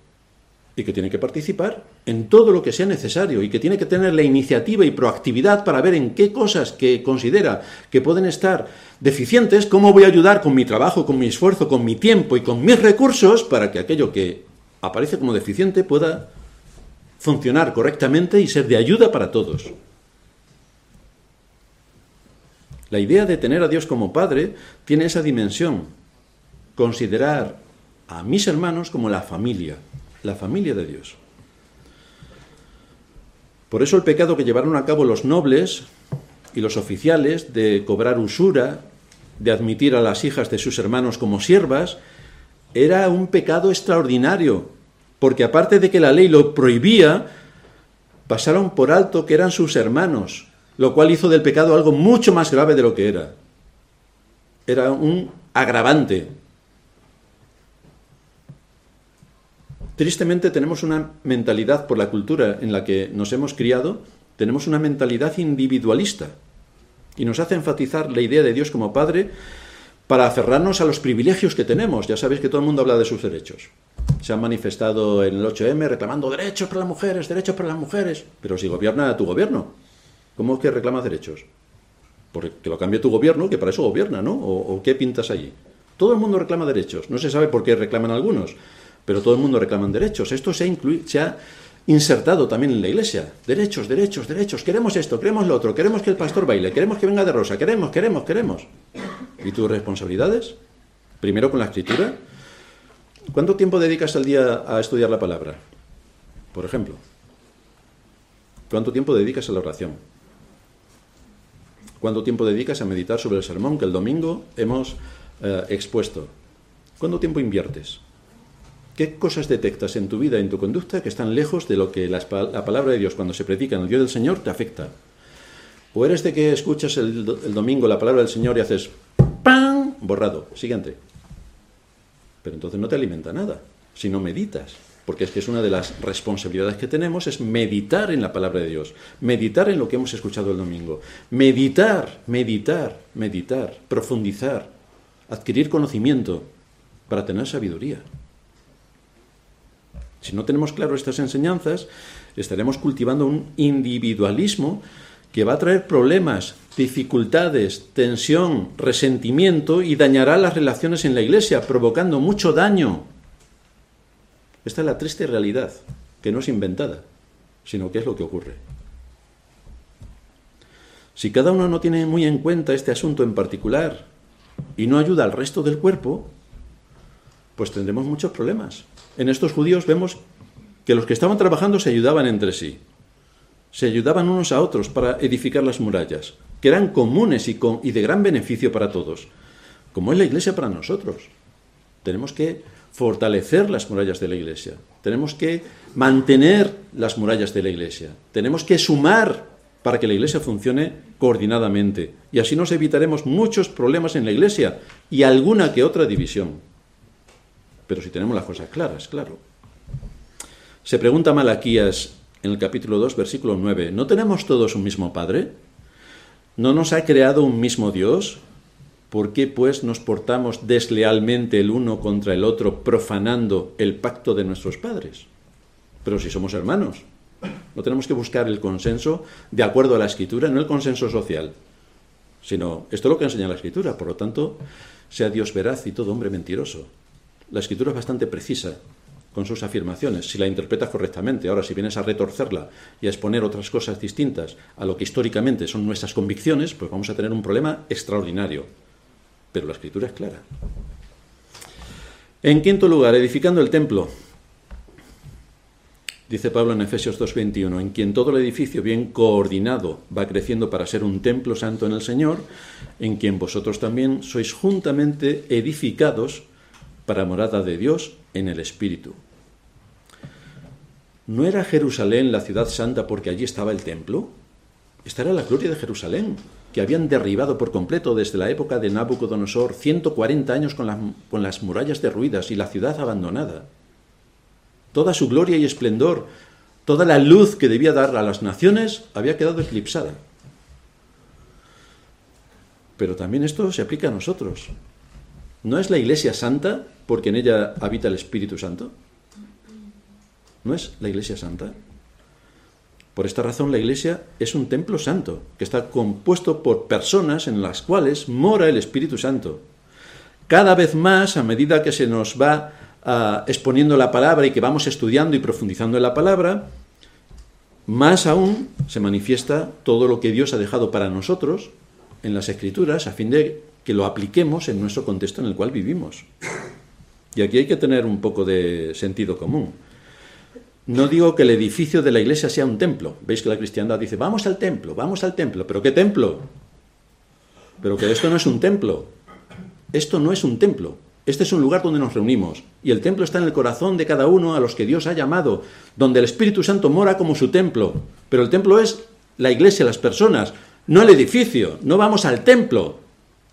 y que tiene que participar en todo lo que sea necesario y que tiene que tener la iniciativa y proactividad para ver en qué cosas que considera que pueden estar deficientes, cómo voy a ayudar con mi trabajo, con mi esfuerzo, con mi tiempo y con mis recursos para que aquello que aparece como deficiente pueda funcionar correctamente y ser de ayuda para todos. La idea de tener a Dios como Padre tiene esa dimensión, considerar a mis hermanos como la familia, la familia de Dios. Por eso el pecado que llevaron a cabo los nobles y los oficiales de cobrar usura, de admitir a las hijas de sus hermanos como siervas, era un pecado extraordinario, porque aparte de que la ley lo prohibía, pasaron por alto que eran sus hermanos, lo cual hizo del pecado algo mucho más grave de lo que era. Era un agravante, Tristemente tenemos una mentalidad por la cultura en la que nos hemos criado, tenemos una mentalidad individualista y nos hace enfatizar la idea de Dios como Padre para aferrarnos a los privilegios que tenemos. Ya sabéis que todo el mundo habla de sus derechos. Se han manifestado en el 8M reclamando derechos para las mujeres, derechos para las mujeres. Pero si gobierna tu gobierno, ¿cómo es que reclamas derechos? Porque que lo cambie tu gobierno, que para eso gobierna, ¿no? ¿O, o qué pintas allí? Todo el mundo reclama derechos. No se sabe por qué reclaman algunos pero todo el mundo reclama derechos. Esto se ha, se ha insertado también en la iglesia. Derechos, derechos, derechos. Queremos esto, queremos lo otro, queremos que el pastor baile, queremos que venga de rosa, queremos, queremos, queremos. ¿Y tus responsabilidades? Primero con la escritura. ¿Cuánto tiempo dedicas al día a estudiar la palabra? Por ejemplo. ¿Cuánto tiempo dedicas a la oración? ¿Cuánto tiempo dedicas a meditar sobre el sermón que el domingo hemos eh, expuesto? ¿Cuánto tiempo inviertes? ¿Qué cosas detectas en tu vida, en tu conducta, que están lejos de lo que la, palabra de Dios, cuando se predica en el Dios del Señor, te afecta? ¿O eres de que escuchas el, domingo la palabra del Señor y haces ¡pam! borrado, siguiente? Pero entonces no te alimenta nada, si no meditas. Porque es que es una de las responsabilidades que tenemos, es meditar en la palabra de Dios, meditar en lo que hemos escuchado el domingo, meditar, meditar, meditar, profundizar, adquirir conocimiento para tener sabiduría. Si no tenemos claro estas enseñanzas, estaremos cultivando un individualismo que va a traer problemas, dificultades, tensión, resentimiento y dañará las relaciones en la iglesia, provocando mucho daño. Esta es la triste realidad, que no es inventada, sino que es lo que ocurre. Si cada uno no tiene muy en cuenta este asunto en particular y no ayuda al resto del cuerpo, pues tendremos muchos problemas. En estos judíos vemos que los que estaban trabajando se ayudaban entre sí, se ayudaban unos a otros para edificar las murallas, que eran comunes y, y de gran beneficio para todos, como es la iglesia para nosotros. Tenemos que fortalecer las murallas de la iglesia, tenemos que mantener las murallas de la iglesia, tenemos que sumar para que la iglesia funcione coordinadamente y así nos evitaremos muchos problemas en la iglesia y alguna que otra división. Pero si tenemos las cosas claras, claro. Se pregunta Malaquías en el capítulo 2, versículo 9, ¿no tenemos todos un mismo Padre? ¿No nos ha creado un mismo Dios? ¿Por qué pues nos portamos deslealmente el uno contra el otro, profanando el pacto de nuestros padres? Pero si somos hermanos, no tenemos que buscar el consenso de acuerdo a la escritura, no el consenso social, sino esto es lo que enseña la escritura, por lo tanto, sea Dios veraz y todo hombre mentiroso. La escritura es bastante precisa con sus afirmaciones, si la interpretas correctamente. Ahora, si vienes a retorcerla y a exponer otras cosas distintas a lo que históricamente son nuestras convicciones, pues vamos a tener un problema extraordinario. Pero la escritura es clara. En quinto lugar, edificando el templo. Dice Pablo en Efesios 2.21, en quien todo el edificio bien coordinado va creciendo para ser un templo santo en el Señor, en quien vosotros también sois juntamente edificados para morada de Dios en el Espíritu. ¿No era Jerusalén la ciudad santa porque allí estaba el templo? Esta era la gloria de Jerusalén, que habían derribado por completo desde la época de Nabucodonosor, 140 años con, con las murallas derruidas y la ciudad abandonada. Toda su gloria y esplendor, toda la luz que debía dar a las naciones, había quedado eclipsada. Pero también esto se aplica a nosotros. ¿No es la iglesia santa porque en ella habita el Espíritu Santo? ¿No es la iglesia santa? Por esta razón la iglesia es un templo santo, que está compuesto por personas en las cuales mora el Espíritu Santo. Cada vez más, a medida que se nos va ah, exponiendo la palabra y que vamos estudiando y profundizando en la palabra, más aún se manifiesta todo lo que Dios ha dejado para nosotros en las Escrituras a fin de que lo apliquemos en nuestro contexto en el cual vivimos. Y aquí hay que tener un poco de sentido común. No digo que el edificio de la iglesia sea un templo. Veis que la cristiandad dice, vamos al templo, vamos al templo. ¿Pero qué templo? Pero que esto no es un templo. Esto no es un templo. Este es un lugar donde nos reunimos. Y el templo está en el corazón de cada uno a los que Dios ha llamado, donde el Espíritu Santo mora como su templo. Pero el templo es la iglesia, las personas, no el edificio. No vamos al templo.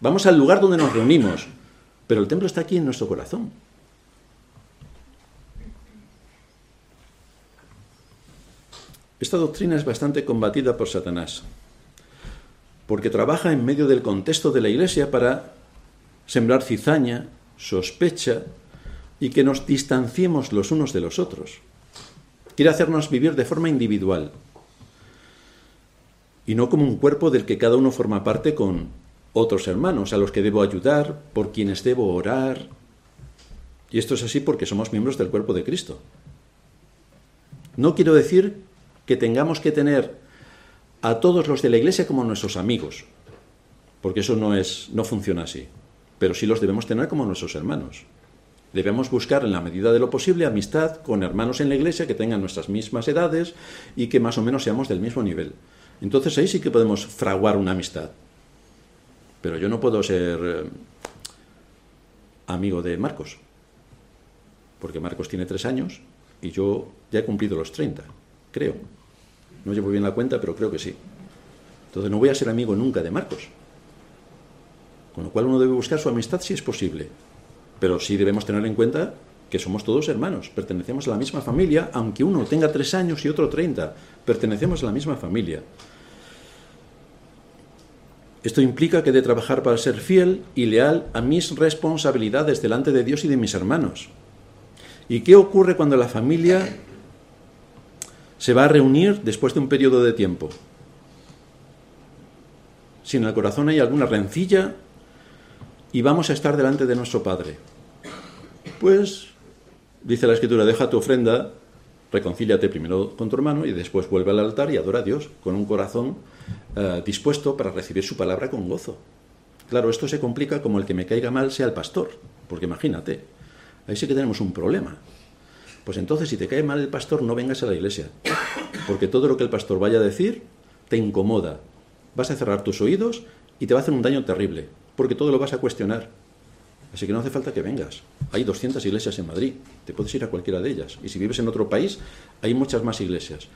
Vamos al lugar donde nos reunimos, pero el templo está aquí en nuestro corazón. Esta doctrina es bastante combatida por Satanás, porque trabaja en medio del contexto de la Iglesia para sembrar cizaña, sospecha y que nos distanciemos los unos de los otros. Quiere hacernos vivir de forma individual y no como un cuerpo del que cada uno forma parte con otros hermanos a los que debo ayudar, por quienes debo orar. Y esto es así porque somos miembros del cuerpo de Cristo. No quiero decir que tengamos que tener a todos los de la iglesia como nuestros amigos, porque eso no es no funciona así, pero sí los debemos tener como nuestros hermanos. Debemos buscar en la medida de lo posible amistad con hermanos en la iglesia que tengan nuestras mismas edades y que más o menos seamos del mismo nivel. Entonces ahí sí que podemos fraguar una amistad. Pero yo no puedo ser eh, amigo de Marcos, porque Marcos tiene tres años y yo ya he cumplido los 30, creo. No llevo bien la cuenta, pero creo que sí. Entonces no voy a ser amigo nunca de Marcos. Con lo cual uno debe buscar su amistad si es posible. Pero sí debemos tener en cuenta que somos todos hermanos, pertenecemos a la misma familia, aunque uno tenga tres años y otro treinta, pertenecemos a la misma familia. Esto implica que he de trabajar para ser fiel y leal a mis responsabilidades delante de Dios y de mis hermanos. ¿Y qué ocurre cuando la familia se va a reunir después de un periodo de tiempo? Si en el corazón hay alguna rencilla y vamos a estar delante de nuestro Padre, pues dice la Escritura, deja tu ofrenda, reconcíliate primero con tu hermano y después vuelve al altar y adora a Dios con un corazón eh, dispuesto para recibir su palabra con gozo. Claro, esto se complica como el que me caiga mal sea el pastor, porque imagínate, ahí sí que tenemos un problema. Pues entonces, si te cae mal el pastor, no vengas a la iglesia, porque todo lo que el pastor vaya a decir te incomoda. Vas a cerrar tus oídos y te va a hacer un daño terrible, porque todo lo vas a cuestionar. Así que no hace falta que vengas. Hay 200 iglesias en Madrid, te puedes ir a cualquiera de ellas. Y si vives en otro país, hay muchas más iglesias.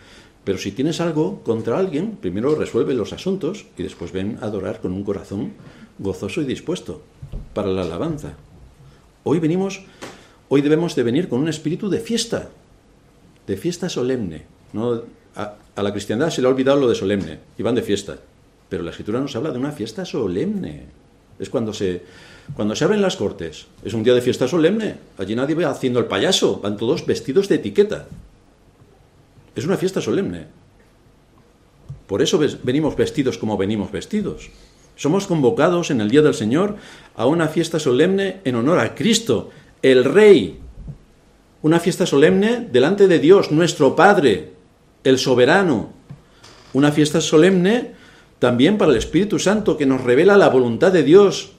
Pero si tienes algo contra alguien, primero resuelve los asuntos y después ven a adorar con un corazón gozoso y dispuesto para la alabanza. Hoy venimos, hoy debemos de venir con un espíritu de fiesta, de fiesta solemne. ¿no? A, la cristiandad se le ha olvidado lo de solemne, y van de fiesta. Pero la escritura nos habla de una fiesta solemne. Es cuando se, cuando se abren las cortes. Es un día de fiesta solemne. Allí nadie va haciendo el payaso. Van todos vestidos de etiqueta. Es una fiesta solemne. Por eso venimos vestidos como venimos vestidos. Somos convocados en el Día del Señor a una fiesta solemne en honor a Cristo, el Rey. Una fiesta solemne delante de Dios, nuestro Padre, el Soberano. Una fiesta solemne también para el Espíritu Santo que nos revela la voluntad de Dios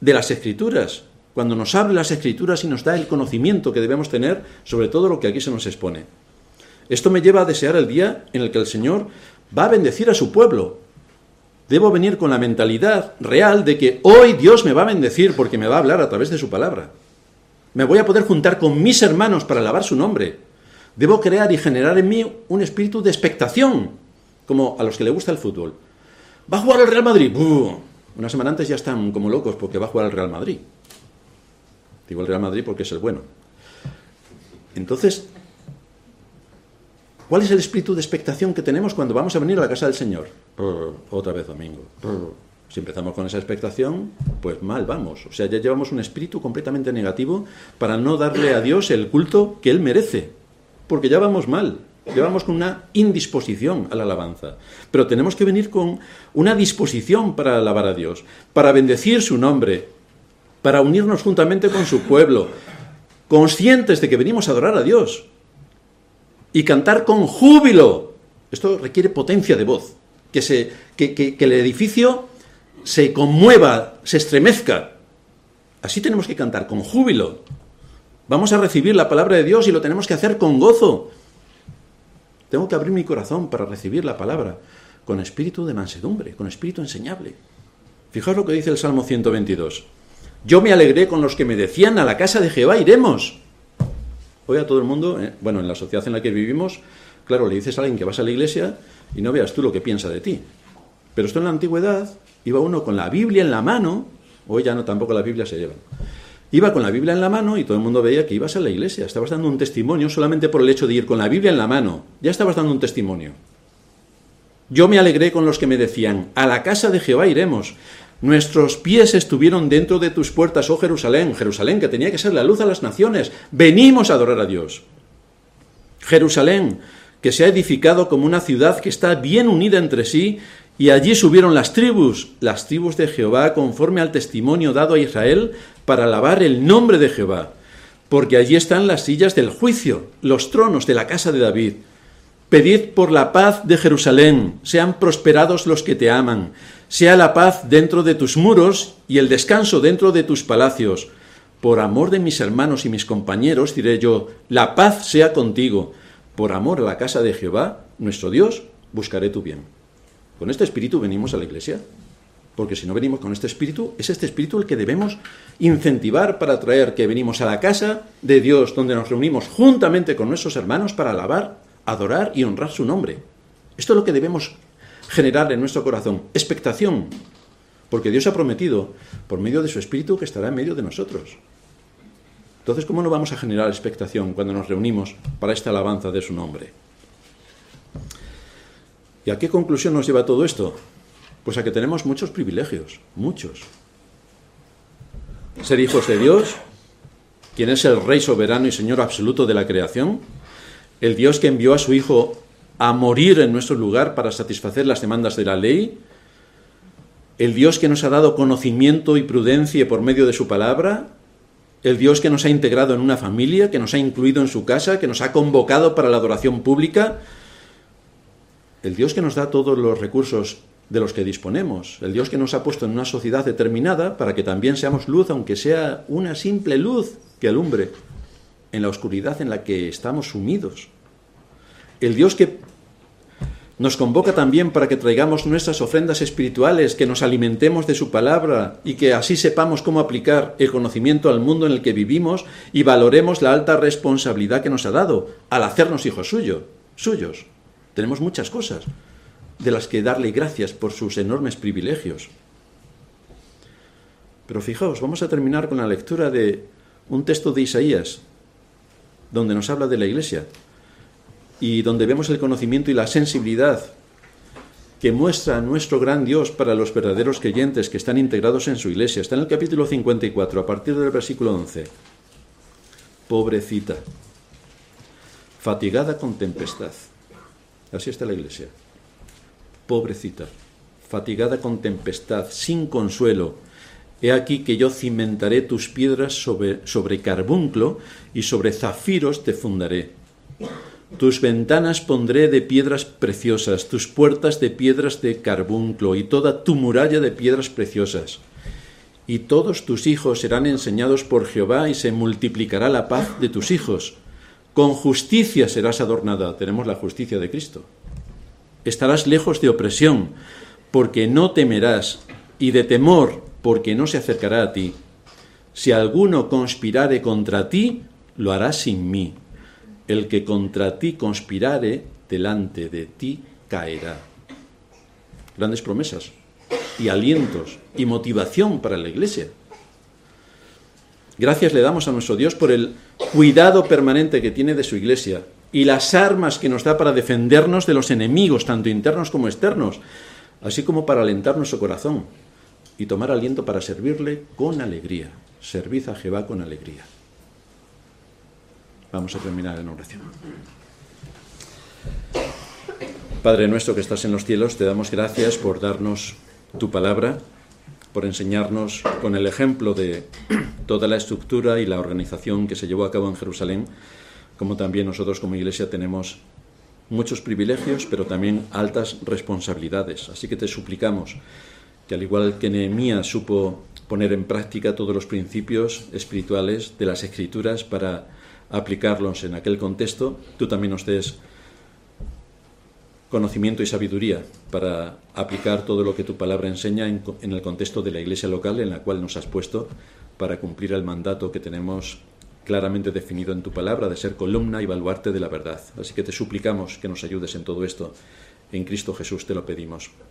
de las Escrituras, cuando nos abre las Escrituras y nos da el conocimiento que debemos tener sobre todo lo que aquí se nos expone. Esto me lleva a desear el día en el que el Señor va a bendecir a su pueblo. Debo venir con la mentalidad real de que hoy Dios me va a bendecir porque me va a hablar a través de su palabra. Me voy a poder juntar con mis hermanos para alabar su nombre. Debo crear y generar en mí un espíritu de expectación, como a los que le gusta el fútbol. ¿Va a jugar el Real Madrid? Una semana antes ya están como locos porque va a jugar el Real Madrid. Digo el Real Madrid porque es el bueno. Entonces, ¿cuál es el espíritu de expectación que tenemos cuando vamos a venir a la casa del Señor? otra vez domingo. Si empezamos con esa expectación, pues mal vamos. O sea, ya llevamos un espíritu completamente negativo para no darle a Dios el culto que Él merece. Porque ya vamos mal. Llevamos con una indisposición a la alabanza. Pero tenemos que venir con una disposición para alabar a Dios, para bendecir su nombre, para unirnos juntamente con su pueblo, conscientes de que venimos a adorar a Dios y cantar con júbilo. Esto requiere potencia de voz, que, se, que, el edificio se conmueva, se estremezca. Así tenemos que cantar con júbilo. Vamos a recibir la palabra de Dios y lo tenemos que hacer con gozo. Tengo que abrir mi corazón para recibir la palabra con espíritu de mansedumbre, con espíritu enseñable. Fijaos lo que dice el Salmo 122. Yo me alegré con los que me decían a la casa de Jehová iremos. Hoy a todo el mundo, eh, bueno, en la sociedad en la que vivimos, claro, le dices a alguien que vas a la iglesia y no veas tú lo que piensa de ti. Pero esto en la antigüedad iba uno con la Biblia en la mano, hoy ya no tampoco la Biblia se lleva. Iba con la Biblia en la mano y todo el mundo veía que ibas a la iglesia. Estabas dando un testimonio solamente por el hecho de ir con la Biblia en la mano. Ya estabas dando un testimonio. Yo me alegré con los que me decían, a la casa de Jehová iremos. Nuestros pies estuvieron dentro de tus puertas, oh Jerusalén, Jerusalén, que tenía que ser la luz a las naciones. Venimos a adorar a Dios. Jerusalén, que se ha edificado como una ciudad que está bien unida entre sí, y allí subieron las tribus, las tribus de Jehová, conforme al testimonio dado a Israel, para alabar el nombre de Jehová, porque allí están las sillas del juicio, los tronos de la casa de David. Pedid por la paz de Jerusalén, sean prosperados los que te aman, sea la paz dentro de tus muros y el descanso dentro de tus palacios. Por amor de mis hermanos y mis compañeros, diré yo, la paz sea contigo. Por amor a la casa de Jehová, nuestro Dios, buscaré tu bien. Con este espíritu venimos a la iglesia. Porque si no venimos con este espíritu, es este espíritu el que debemos incentivar para traer que venimos a la casa de Dios, donde nos reunimos juntamente con nuestros hermanos para alabar, adorar y honrar su nombre. Esto es lo que debemos generar en nuestro corazón, expectación, porque Dios ha prometido, por medio de su espíritu, que estará en medio de nosotros. Entonces, ¿cómo no vamos a generar expectación cuando nos reunimos para esta alabanza de su nombre? ¿Y a qué conclusión nos lleva todo esto? Pues a que tenemos muchos privilegios, muchos. Ser hijos de Dios, quien es el Rey soberano y Señor absoluto de la creación, el Dios que envió a su Hijo a morir en nuestro lugar para satisfacer las demandas de la ley, el Dios que nos ha dado conocimiento y prudencia por medio de su palabra, el Dios que nos ha integrado en una familia, que nos ha incluido en su casa, que nos ha convocado para la adoración pública, el Dios que nos da todos los recursos de los que disponemos, el Dios que nos ha puesto en una sociedad determinada para que también seamos luz, aunque sea una simple luz que alumbre en la oscuridad en la que estamos sumidos. El Dios que nos convoca también para que traigamos nuestras ofrendas espirituales, que nos alimentemos de su palabra y que así sepamos cómo aplicar el conocimiento al mundo en el que vivimos y valoremos la alta responsabilidad que nos ha dado al hacernos hijos suyo, suyos. Tenemos muchas cosas de las que darle gracias por sus enormes privilegios. Pero fijaos, vamos a terminar con la lectura de un texto de Isaías, donde nos habla de la iglesia y donde vemos el conocimiento y la sensibilidad que muestra nuestro gran Dios para los verdaderos creyentes que están integrados en su iglesia. Está en el capítulo 54, a partir del versículo 11. Pobrecita, fatigada con tempestad. Así está la iglesia. Pobrecita, fatigada con tempestad, sin consuelo. He aquí que yo cimentaré tus piedras sobre, sobre carbunclo y sobre zafiros te fundaré. Tus ventanas pondré de piedras preciosas, tus puertas de piedras de carbunclo y toda tu muralla de piedras preciosas. Y todos tus hijos serán enseñados por Jehová y se multiplicará la paz de tus hijos. Con justicia serás adornada. Tenemos la justicia de Cristo. Estarás lejos de opresión, porque no temerás, y de temor, porque no se acercará a ti. Si alguno conspirare contra ti, lo hará sin mí el que contra ti conspirare, delante de ti caerá. Grandes promesas y alientos y motivación para la iglesia. Gracias le damos a nuestro Dios por el cuidado permanente que tiene de su iglesia y las armas que nos da para defendernos de los enemigos, tanto internos como externos, así como para alentar nuestro corazón y tomar aliento para servirle con alegría. Servid a Jehová con alegría. Vamos a terminar en oración. Padre nuestro que estás en los cielos, te damos gracias por darnos tu palabra, por enseñarnos con el ejemplo de toda la estructura y la organización que se llevó a cabo en Jerusalén, como también nosotros como iglesia tenemos muchos privilegios, pero también altas responsabilidades. Así que te suplicamos que al igual que Nehemías supo poner en práctica todos los principios espirituales de las escrituras para aplicarlos en aquel contexto, tú también nos des conocimiento y sabiduría para aplicar todo lo que tu palabra enseña en, el contexto de la iglesia local en la cual nos has puesto para cumplir el mandato que tenemos claramente definido en tu palabra de ser columna y baluarte de la verdad. Así que te suplicamos que nos ayudes en todo esto. En Cristo Jesús te lo pedimos.